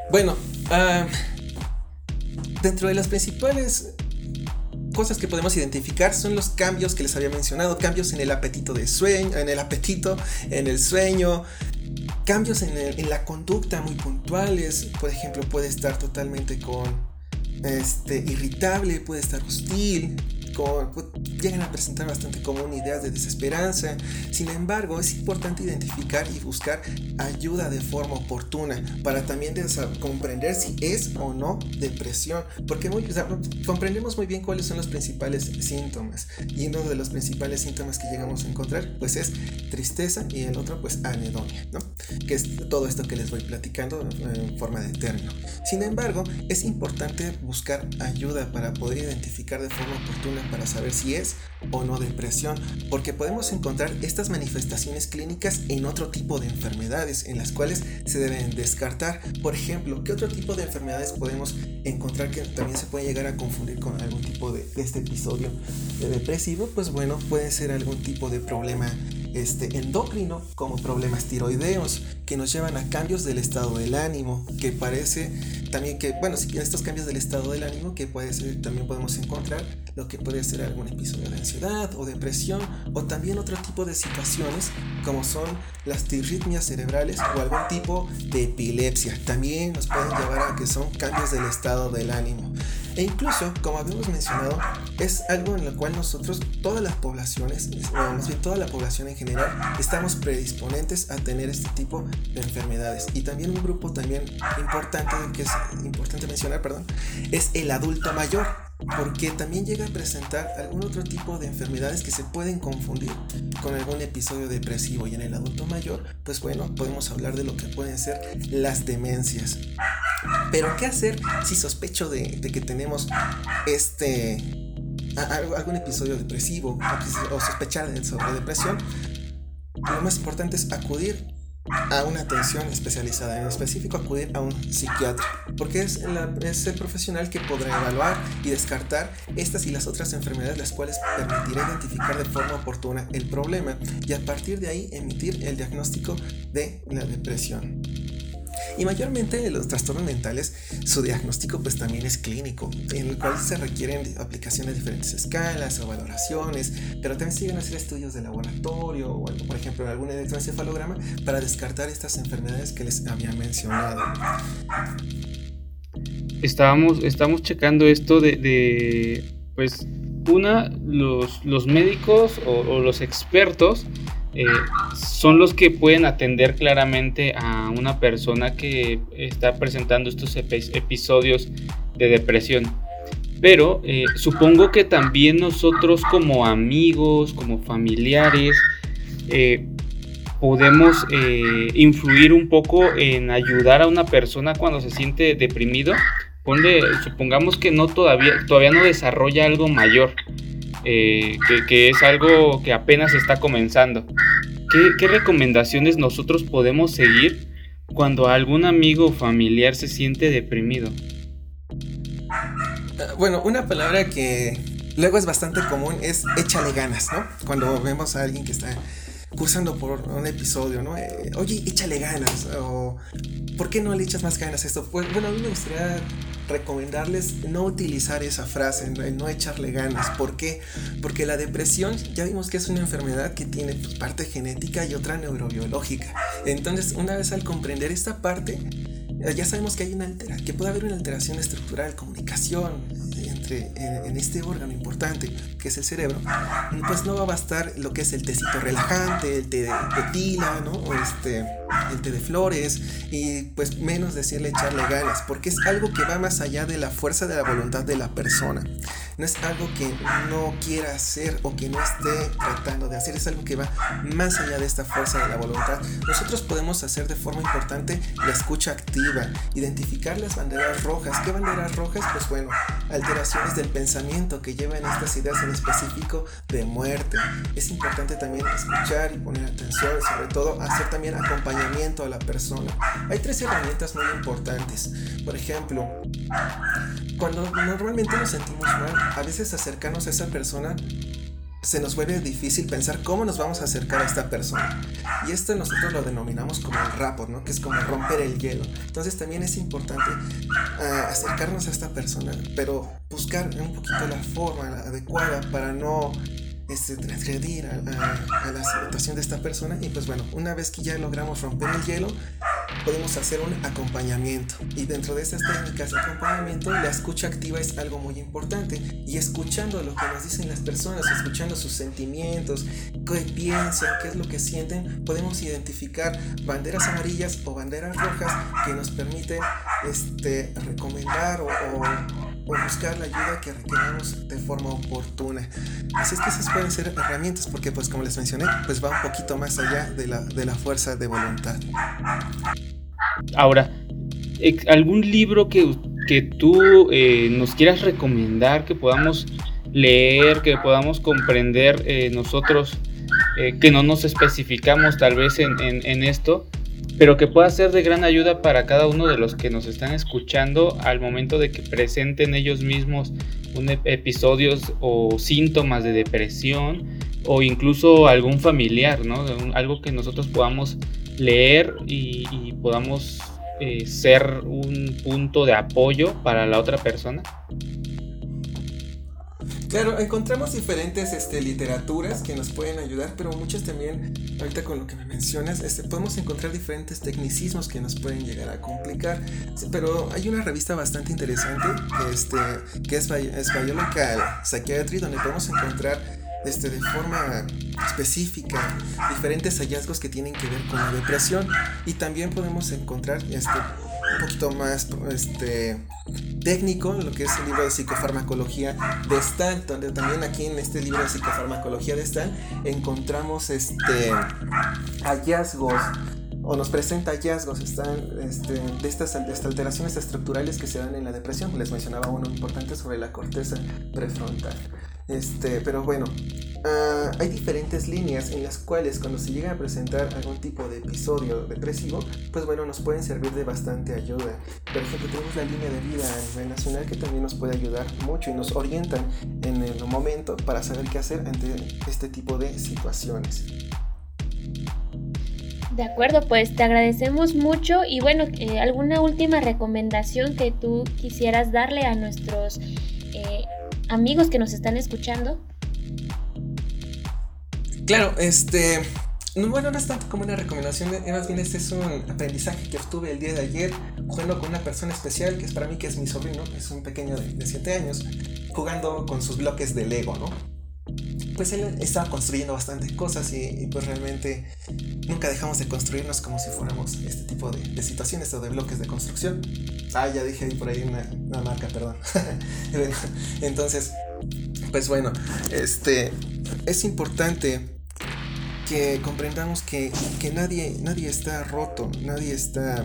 Bueno, ah, dentro de las principales cosas que podemos identificar son los cambios que les había mencionado, cambios en el apetito de sueño, en el apetito, en el sueño, cambios en, en la conducta muy puntuales, por ejemplo, puede estar totalmente con este, irritable, puede estar hostil, llegan a presentar bastante común ideas de desesperanza. Sin embargo, es importante identificar y buscar ayuda de forma oportuna para también comprender si es o no depresión, porque comprendemos muy bien cuáles son los principales síntomas. Y uno de los principales síntomas que llegamos a encontrar, pues es tristeza y el otro, pues anedonia, ¿no? Que es todo esto que les voy platicando en forma de término. Sin embargo, es importante buscar ayuda para poder identificar de forma oportuna para saber si es o no depresión, porque podemos encontrar estas manifestaciones clínicas en otro tipo de enfermedades en las cuales se deben descartar. Por ejemplo, ¿qué otro tipo de enfermedades podemos encontrar que también se puede llegar a confundir con algún tipo de, este episodio de depresivo? Pues bueno, puede ser algún tipo de problema este, endocrino como problemas tiroideos que nos llevan a cambios del estado del ánimo que parece también que bueno si estos cambios del estado del ánimo que puede ser también podemos encontrar lo que puede ser algún episodio de ansiedad o depresión o también otro tipo de situaciones como son las tirritmias cerebrales o algún tipo de epilepsia. También nos pueden llevar a que son cambios del estado del ánimo e incluso, como habíamos mencionado, es algo en lo cual nosotros, todas las poblaciones, o más bien toda la población en general, estamos predisponentes a tener este tipo de enfermedades. Y también un grupo también importante, que es importante mencionar, perdón, es el adulto mayor porque también llega a presentar algún otro tipo de enfermedades que se pueden confundir con algún episodio depresivo y en el adulto mayor, pues bueno, podemos hablar de lo que pueden ser las demencias. Pero ¿qué hacer si sospecho de, que tenemos este algún episodio depresivo o, sospechar sobre depresión? Lo más importante es acudir a una atención especializada, en específico acudir a un psiquiatra, porque es, es, el profesional que podrá evaluar y descartar estas y las otras enfermedades, las cuales permitirá identificar de forma oportuna el problema y a partir de ahí emitir el diagnóstico de la depresión. Y mayormente los trastornos mentales, su diagnóstico pues también es clínico, en el cual se requieren aplicaciones de diferentes escalas o valoraciones, pero también siguen a hacer estudios de laboratorio o por ejemplo algún electroencefalograma para descartar estas enfermedades que les había mencionado. Estábamos, estamos checando esto de, pues, una, los, los médicos o los expertos eh, son los que pueden atender claramente a una persona que está presentando estos episodios de depresión. Pero eh, supongo que también nosotros como amigos, como familiares, eh, podemos influir un poco en ayudar a una persona cuando se siente deprimido. supongamos que no todavía, todavía no desarrolla algo mayor eh, que, es algo que apenas está comenzando. ¿Qué, recomendaciones nosotros podemos seguir cuando algún amigo o familiar se siente deprimido? Ah, bueno, una palabra que luego es bastante común es échale ganas, ¿no? Cuando vemos a alguien que está cursando por un episodio, ¿no? Eh, Oye, échale ganas, o ¿por qué no le echas más ganas a esto? Pues, bueno, a mí me gustaría recomendarles no utilizar esa frase, no echarle ganas. ¿Por qué? Porque la depresión ya vimos que es una enfermedad que tiene pues, parte genética y otra neurobiológica. Entonces, una vez al comprender esta parte, ya sabemos que hay una altera, que puede haber una alteración estructural, comunicación, entre, en, este órgano importante que es el cerebro, pues no va a bastar lo que es el tecito relajante, el té de, tila, ¿no? O este, el té de flores, y pues menos decirle echarle ganas, porque es algo que va más allá de la fuerza de la voluntad de la persona. No es algo que no quiera hacer o que no esté tratando de hacer, es algo que va más allá de esta fuerza de la voluntad. Nosotros podemos hacer de forma importante la escucha activa, identificar las banderas rojas. ¿Qué banderas rojas? Pues bueno, del pensamiento que llevan estas ideas en específico de muerte. Es importante también escuchar y poner atención, sobre todo hacer también acompañamiento a la persona. Hay tres herramientas muy importantes. Por ejemplo, cuando normalmente nos sentimos mal, a veces acercarnos a esa persona se nos vuelve difícil pensar cómo nos vamos a acercar a esta persona. Y esto nosotros lo denominamos como el rapport, ¿no? Que es como romper el hielo. Entonces también es importante ah, acercarnos a esta persona, pero buscar un poquito la forma adecuada para no este, transgredir a, la situación de esta persona. Y pues bueno, una vez que ya logramos romper el hielo, podemos hacer un acompañamiento. Y dentro de estas técnicas de acompañamiento, la escucha activa es algo muy importante. Y escuchando lo que nos dicen las personas, escuchando sus sentimientos, qué piensan, qué es lo que sienten, podemos identificar banderas amarillas o banderas rojas que nos permiten este, recomendar o o buscar la ayuda que requerimos de forma oportuna. Así es que esas pueden ser herramientas porque pues como les mencioné, pues va un poquito más allá de la, de la fuerza de voluntad. Ahora, ¿algún libro que, que tú eh, nos quieras recomendar, que podamos leer, que podamos comprender eh, nosotros, eh, que no nos especificamos tal vez en, en, en esto? Pero que pueda ser de gran ayuda para cada uno de los que nos están escuchando al momento de que presenten ellos mismos un episodios o síntomas de depresión o incluso algún familiar, ¿no? Algo que nosotros podamos leer y, podamos eh, ser un punto de apoyo para la otra persona. Claro, encontramos diferentes este, literaturas que nos pueden ayudar, pero muchas también, ahorita con lo que me mencionas, este, podemos encontrar diferentes tecnicismos que nos pueden llegar a complicar. pero hay una revista bastante interesante que, este, que es, es Biological Psychiatry, donde podemos encontrar este, de forma específica diferentes hallazgos que tienen que ver con la depresión y también podemos encontrar este, un poquito más este, técnico, lo que es el libro de psicofarmacología de Stan, donde también aquí en este libro de psicofarmacología de Stan encontramos este, hallazgos o nos presenta hallazgos están, este, de estas, alteraciones estructurales que se dan en la depresión. Les mencionaba uno importante sobre la corteza prefrontal. Este, pero bueno, ah, hay diferentes líneas en las cuales cuando se llega a presentar algún tipo de episodio depresivo, pues bueno, nos pueden servir de bastante ayuda. Por ejemplo, tenemos la línea de vida a nivel nacional que también nos puede ayudar mucho y nos orientan en el momento para saber qué hacer ante este tipo de situaciones. De acuerdo, pues te agradecemos mucho y bueno, eh, ¿alguna última recomendación que tú quisieras darle a nuestros eh, amigos que nos están escuchando? Claro, este, bueno, no es tanto como una recomendación, más bien este es un aprendizaje que obtuve el día de ayer jugando con una persona especial que es para mí que es mi sobrino, es un pequeño de 7 años, jugando con sus bloques de Lego, ¿no? Pues él estaba construyendo bastantes cosas y, pues realmente nunca dejamos de construirnos como si fuéramos este tipo de, situaciones o de bloques de construcción. Ah, ya dije por ahí una, marca, perdón. Entonces, pues bueno, este es importante que comprendamos que, que nadie, nadie está roto, nadie está,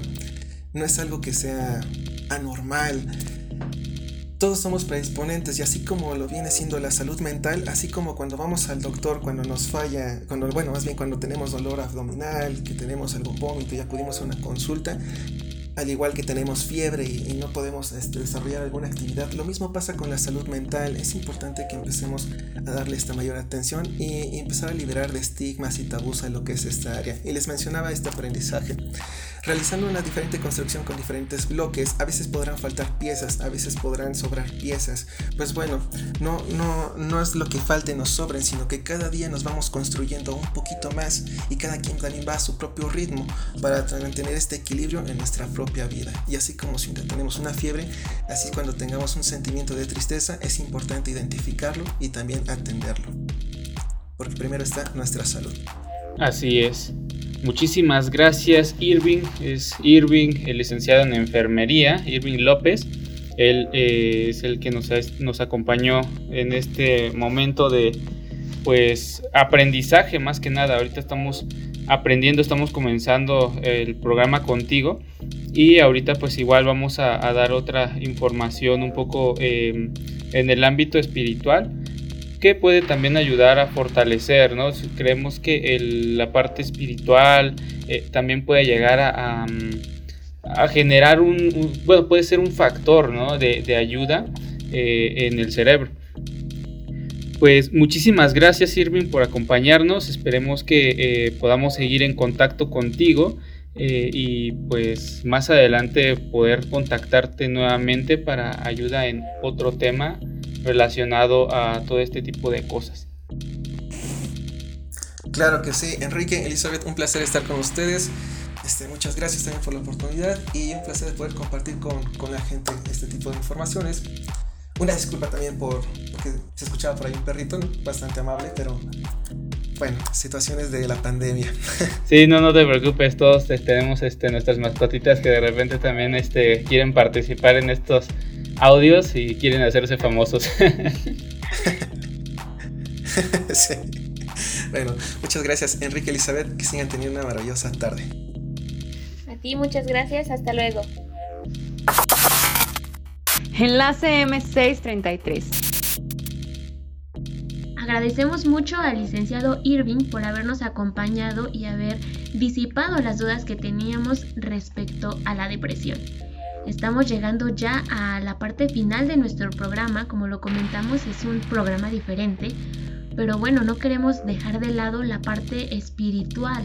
no es algo que sea anormal todos somos predisponentes y así como lo viene siendo la salud mental, así como cuando vamos al doctor cuando nos falla, cuando bueno, más bien cuando tenemos dolor abdominal, que tenemos algún vómito y acudimos a una consulta, al igual que tenemos fiebre y, no podemos este, desarrollar alguna actividad, lo mismo pasa con la salud mental. Es importante que empecemos a darle esta mayor atención y, empezar a liberar de estigmas y tabús a lo que es esta área. Y les mencionaba este aprendizaje. Realizando una diferente construcción con diferentes bloques, a veces podrán faltar piezas, a veces podrán sobrar piezas. Pues bueno, no, no, no es lo que falte nos sobren, sino que cada día nos vamos construyendo un poquito más y cada quien también va a su propio ritmo para mantener este equilibrio en nuestra propia vida. Y así como si tenemos una fiebre, así cuando tengamos un sentimiento de tristeza, es importante identificarlo y también atenderlo. Porque primero está nuestra salud. Así es. Muchísimas gracias Irving. Es Irving, el licenciado en enfermería, Irving López. Él eh, es el que nos, acompañó en este momento de pues aprendizaje más que nada. Ahorita estamos aprendiendo, estamos comenzando el programa contigo y ahorita pues igual vamos a, dar otra información un poco eh, en el ámbito espiritual que puede también ayudar a fortalecer, ¿no? Creemos que la parte espiritual eh, también puede llegar a, a, generar un, bueno, puede ser un factor, ¿no? De, ayuda eh, en el cerebro. Pues muchísimas gracias Irving por acompañarnos, esperemos que eh, podamos seguir en contacto contigo y pues más adelante poder contactarte nuevamente para ayuda en otro tema relacionado a todo este tipo de cosas. Claro que sí, Enrique, Elizabeth, un placer estar con ustedes. Este, muchas gracias también por la oportunidad y un placer poder compartir con, con la gente este tipo de informaciones. Una disculpa también por porque se escuchaba por ahí un perrito, bastante amable, pero bueno, situaciones de la pandemia. Sí, no, no te preocupes, todos tenemos este, nuestras mascotitas que de repente también este, quieren participar en estos audios y quieren hacerse famosos. sí. Bueno, muchas gracias Enrique Elizabeth, que sigan teniendo una maravillosa tarde. A ti muchas gracias, hasta luego. Enlace M633. Agradecemos mucho al licenciado Irving por habernos acompañado y haber disipado las dudas que teníamos respecto a la depresión. Estamos llegando ya a la parte final de nuestro programa, como lo comentamos es un programa diferente, pero bueno, no queremos dejar de lado la parte espiritual.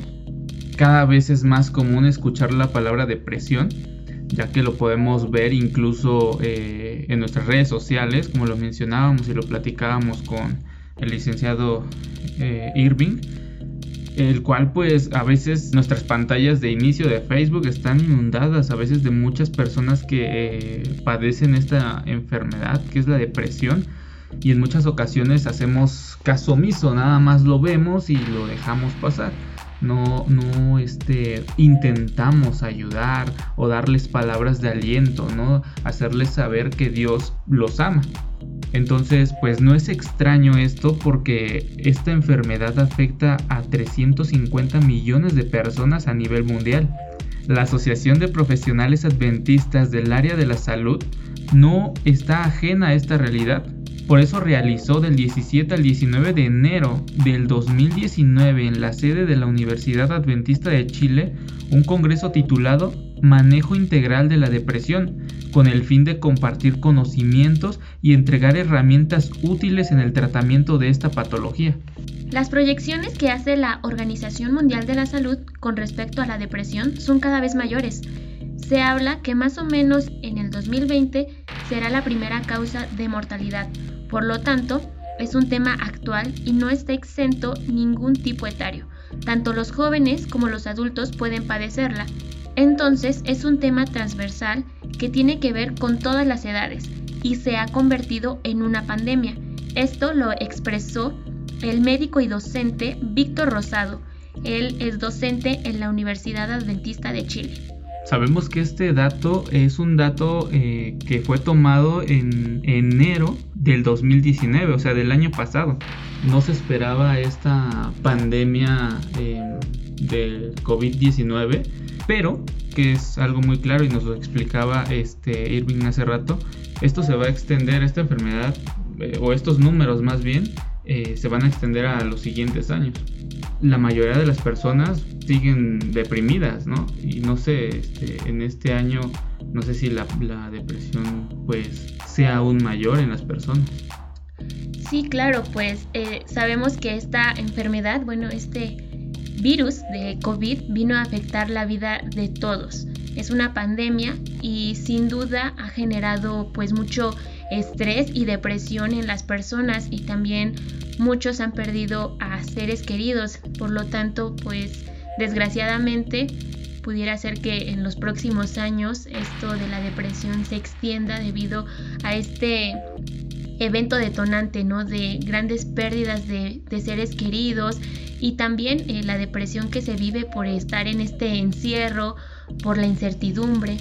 Cada vez es más común escuchar la palabra depresión, ya que lo podemos ver incluso eh, en nuestras redes sociales, como lo mencionábamos y lo platicábamos con el licenciado eh, Irving el cual pues a veces nuestras pantallas de inicio de Facebook están inundadas a veces de muchas personas que eh, padecen esta enfermedad que es la depresión y en muchas ocasiones hacemos caso omiso, nada más lo vemos y lo dejamos pasar. No, no este, intentamos ayudar o darles palabras de aliento, ¿no? Hacerles saber que Dios los ama. Entonces, pues no es extraño esto porque esta enfermedad afecta a 350 millones de personas a nivel mundial. La Asociación de Profesionales Adventistas del Área de la Salud no está ajena a esta realidad. Por eso realizó del 17 al 19 de enero del 2019 en la sede de la Universidad Adventista de Chile un congreso titulado Manejo Integral de la Depresión, con el fin de compartir conocimientos y entregar herramientas útiles en el tratamiento de esta patología. Las proyecciones que hace la Organización Mundial de la Salud con respecto a la depresión son cada vez mayores. Se habla que más o menos en el 2020 será la primera causa de mortalidad. Por lo tanto, es un tema actual y no está exento ningún tipo etario. Tanto los jóvenes como los adultos pueden padecerla. Entonces es un tema transversal que tiene que ver con todas las edades y se ha convertido en una pandemia. Esto lo expresó el médico y docente Víctor Rosado. Él es docente en la Universidad Adventista de Chile. Sabemos que este dato es un dato eh, que fue tomado en enero del 2019, o sea, del año pasado. No se esperaba esta pandemia eh, del COVID-19, pero que es algo muy claro y nos lo explicaba este Irving hace rato, esto se va a extender, esta enfermedad, eh, o estos números más bien, eh, se van a extender a los siguientes años. La mayoría de las personas siguen deprimidas, ¿no? Y no sé, este, en este año, no sé si la, depresión pues sea aún mayor en las personas. Sí, claro, pues eh, sabemos que esta enfermedad, bueno, este virus de COVID vino a afectar la vida de todos. Es una pandemia y sin duda ha generado pues mucho estrés y depresión en las personas y también muchos han perdido a seres queridos. Por lo tanto, pues desgraciadamente pudiera ser que en los próximos años esto de la depresión se extienda debido a este evento detonante, ¿no? De grandes pérdidas de, seres queridos y también eh, la depresión que se vive por estar en este encierro, por la incertidumbre.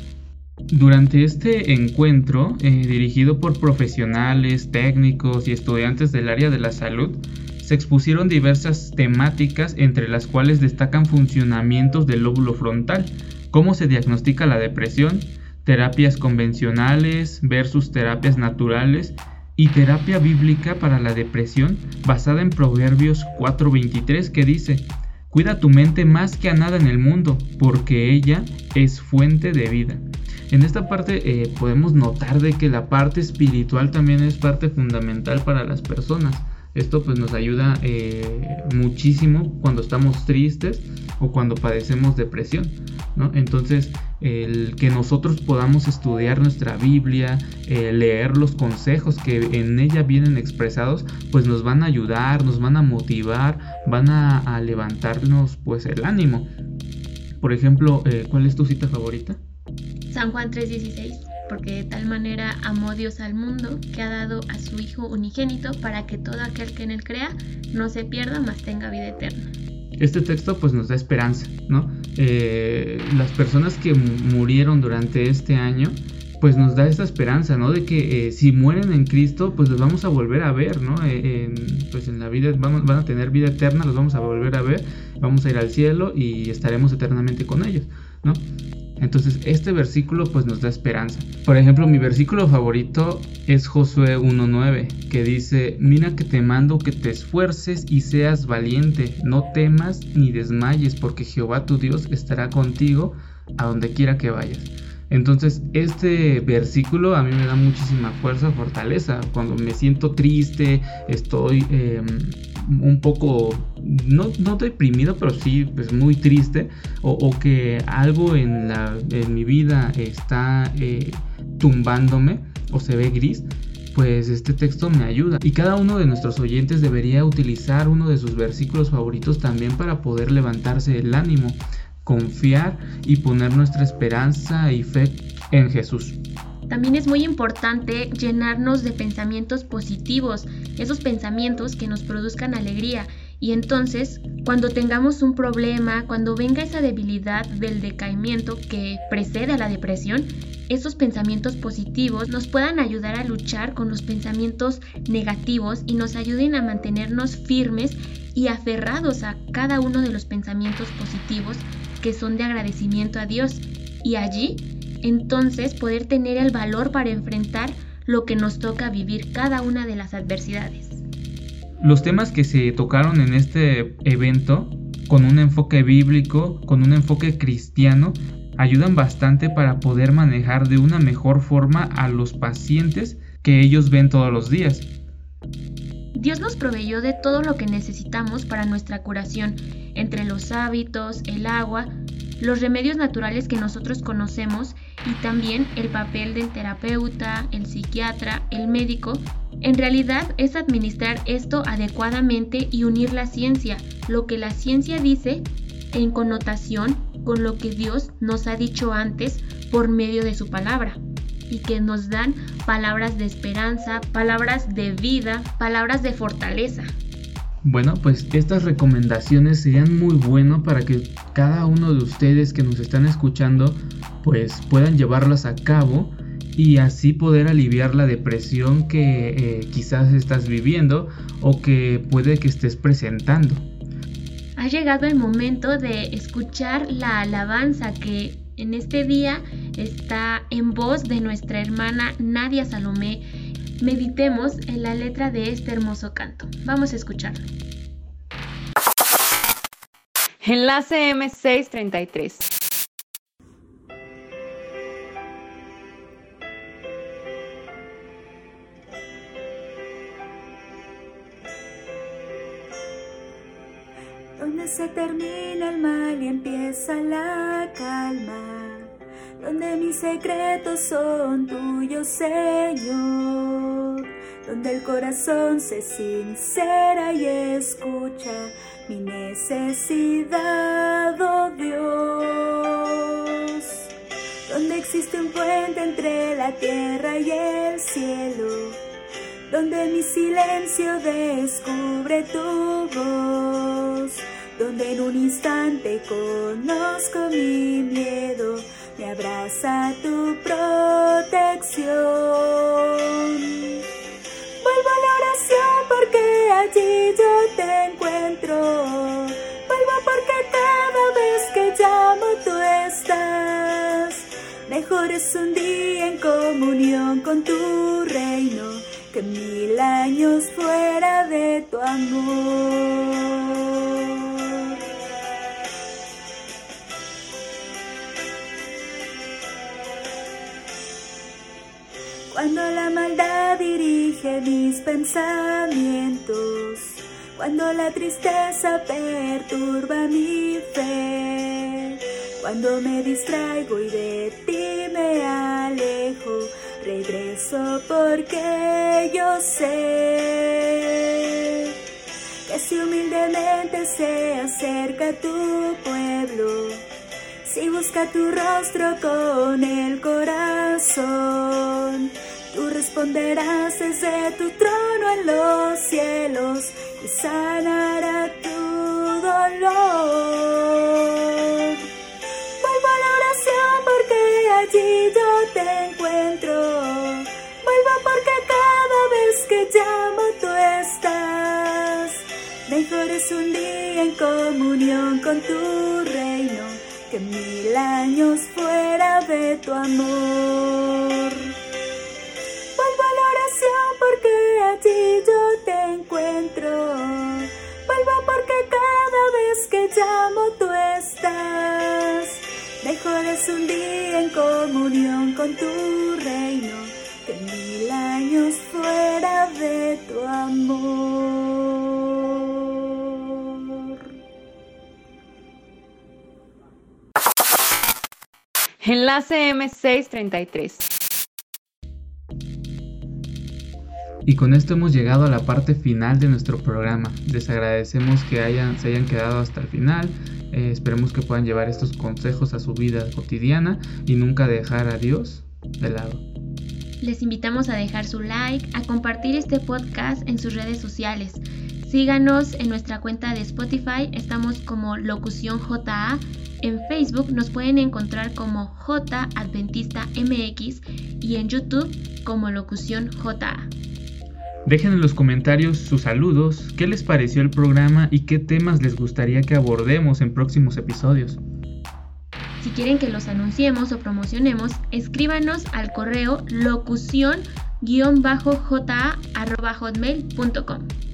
Durante este encuentro, eh, dirigido por profesionales, técnicos y estudiantes del área de la salud, se expusieron diversas temáticas entre las cuales destacan funcionamientos del lóbulo frontal, cómo se diagnostica la depresión, terapias convencionales versus terapias naturales y terapia bíblica para la depresión basada en Proverbios 4:23 que dice, Cuida tu mente más que a nada en el mundo, porque ella es fuente de vida. En esta parte eh, podemos notar de que la parte espiritual también es parte fundamental para las personas. Esto pues nos ayuda eh, muchísimo cuando estamos tristes o cuando padecemos depresión. Entonces, el que nosotros podamos estudiar nuestra Biblia, eh, leer los consejos que en ella vienen expresados, pues nos van a ayudar, nos van a motivar, van a, levantarnos pues el ánimo. Por ejemplo, eh, ¿cuál es tu cita favorita? San Juan 3:16 porque de tal manera amó Dios al mundo que ha dado a su Hijo unigénito para que todo aquel que en él crea no se pierda, mas tenga vida eterna. Este texto pues nos da esperanza, ¿no? Eh, las personas que murieron durante este año pues nos da esta esperanza, ¿no? De que eh, si mueren en Cristo, pues los vamos a volver a ver, ¿no? Eh, pues en la vida vamos, van a tener vida eterna, los vamos a volver a ver, vamos a ir al cielo y estaremos eternamente con ellos, ¿no? Entonces este versículo pues nos da esperanza. Por ejemplo, mi versículo favorito es Josué 1.9, que dice, mira que te mando que te esfuerces y seas valiente, no temas ni desmayes, porque Jehová tu Dios estará contigo a donde quiera que vayas. Entonces, este versículo a mí me da muchísima fuerza, fortaleza. Cuando me siento triste, estoy em, un poco, no, no deprimido, pero sí pues, muy triste, o, que algo en, la, en mi vida está eh, tumbándome o se ve gris, pues este texto me ayuda. Y cada uno de nuestros oyentes debería utilizar uno de sus versículos favoritos también para poder levantarse el ánimo confiar y poner nuestra esperanza y fe en Jesús. También es muy importante llenarnos de pensamientos positivos, esos pensamientos que nos produzcan alegría. Y entonces, cuando tengamos un problema, cuando venga esa debilidad del decaimiento que precede a la depresión, esos pensamientos positivos nos puedan ayudar a luchar con los pensamientos negativos y nos ayuden a mantenernos firmes y aferrados a cada uno de los pensamientos positivos que son de agradecimiento a Dios y allí entonces poder tener el valor para enfrentar lo que nos toca vivir cada una de las adversidades. Los temas que se tocaron en este evento, con un enfoque bíblico, con un enfoque cristiano, ayudan bastante para poder manejar de una mejor forma a los pacientes que ellos ven todos los días. Dios nos proveyó de todo lo que necesitamos para nuestra curación, entre los hábitos, el agua, los remedios naturales que nosotros conocemos y también el papel del terapeuta, el psiquiatra, el médico. En realidad es administrar esto adecuadamente y unir la ciencia, lo que la ciencia dice en connotación con lo que Dios nos ha dicho antes por medio de su palabra y que nos dan palabras de esperanza, palabras de vida, palabras de fortaleza. Bueno, pues estas recomendaciones serían muy buenas para que cada uno de ustedes que nos están escuchando pues puedan llevarlas a cabo y así poder aliviar la depresión que eh, quizás estás viviendo o que puede que estés presentando. Ha llegado el momento de escuchar la alabanza que en este día está en voz de nuestra hermana Nadia Salomé. Meditemos en la letra de este hermoso canto. Vamos a escucharlo. Enlace M633. donde se termina el mal y empieza la calma, donde mis secretos son tuyos, Señor, donde el corazón se sincera y escucha mi necesidad, oh Dios, donde existe un puente entre la tierra y el cielo. Donde mi silencio descubre tu voz, donde en un instante conozco mi miedo, me abraza tu protección. Vuelvo a la oración porque allí yo te encuentro, vuelvo porque cada vez que llamo tú estás. Mejor es un día en comunión con tu reino que mil años fuera de tu amor. Cuando la maldad dirige mis pensamientos, cuando la tristeza perturba mi fe, cuando me distraigo y de ti me alejo, regreso porque yo sé que si humildemente se acerca tu pueblo, si busca tu rostro con el corazón, tú responderás desde tu trono en los cielos y sanará tu dolor. Vuelvo a la oración porque allí yo te encuentro. Vuelvo porque cada vez que llamo tú estás. Mejor es un día en comunión con tu reino que mil años fuera de tu amor. Vuelvo a la oración porque allí yo te encuentro. Vuelvo porque cada vez que llamo tú estás. Mejor es un día en comunión con tu reino que mil años fuera de tu amor. Enlace M633. Y con esto hemos llegado a la parte final de nuestro programa. Les agradecemos que hayan, se hayan quedado hasta el final. Eh, esperemos que puedan llevar estos consejos a su vida cotidiana y nunca dejar a Dios de lado. Les invitamos a dejar su like, a compartir este podcast en sus redes sociales. Síganos en nuestra cuenta de Spotify, estamos como Locución JA. En Facebook nos pueden encontrar como J Adventista MX y en YouTube como Locución JA. Dejen en los comentarios sus saludos, qué les pareció el programa y qué temas les gustaría que abordemos en próximos episodios. Si quieren que los anunciemos o promocionemos, escríbanos al correo locución-ja.hotmail.com.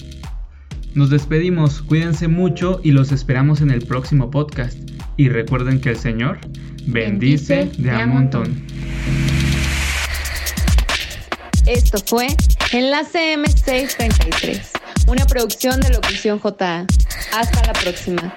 Nos despedimos, cuídense mucho y los esperamos en el próximo podcast. Y recuerden que el Señor bendice de a montón. Esto fue Enlace M633, una producción de Locución JA. Hasta la próxima.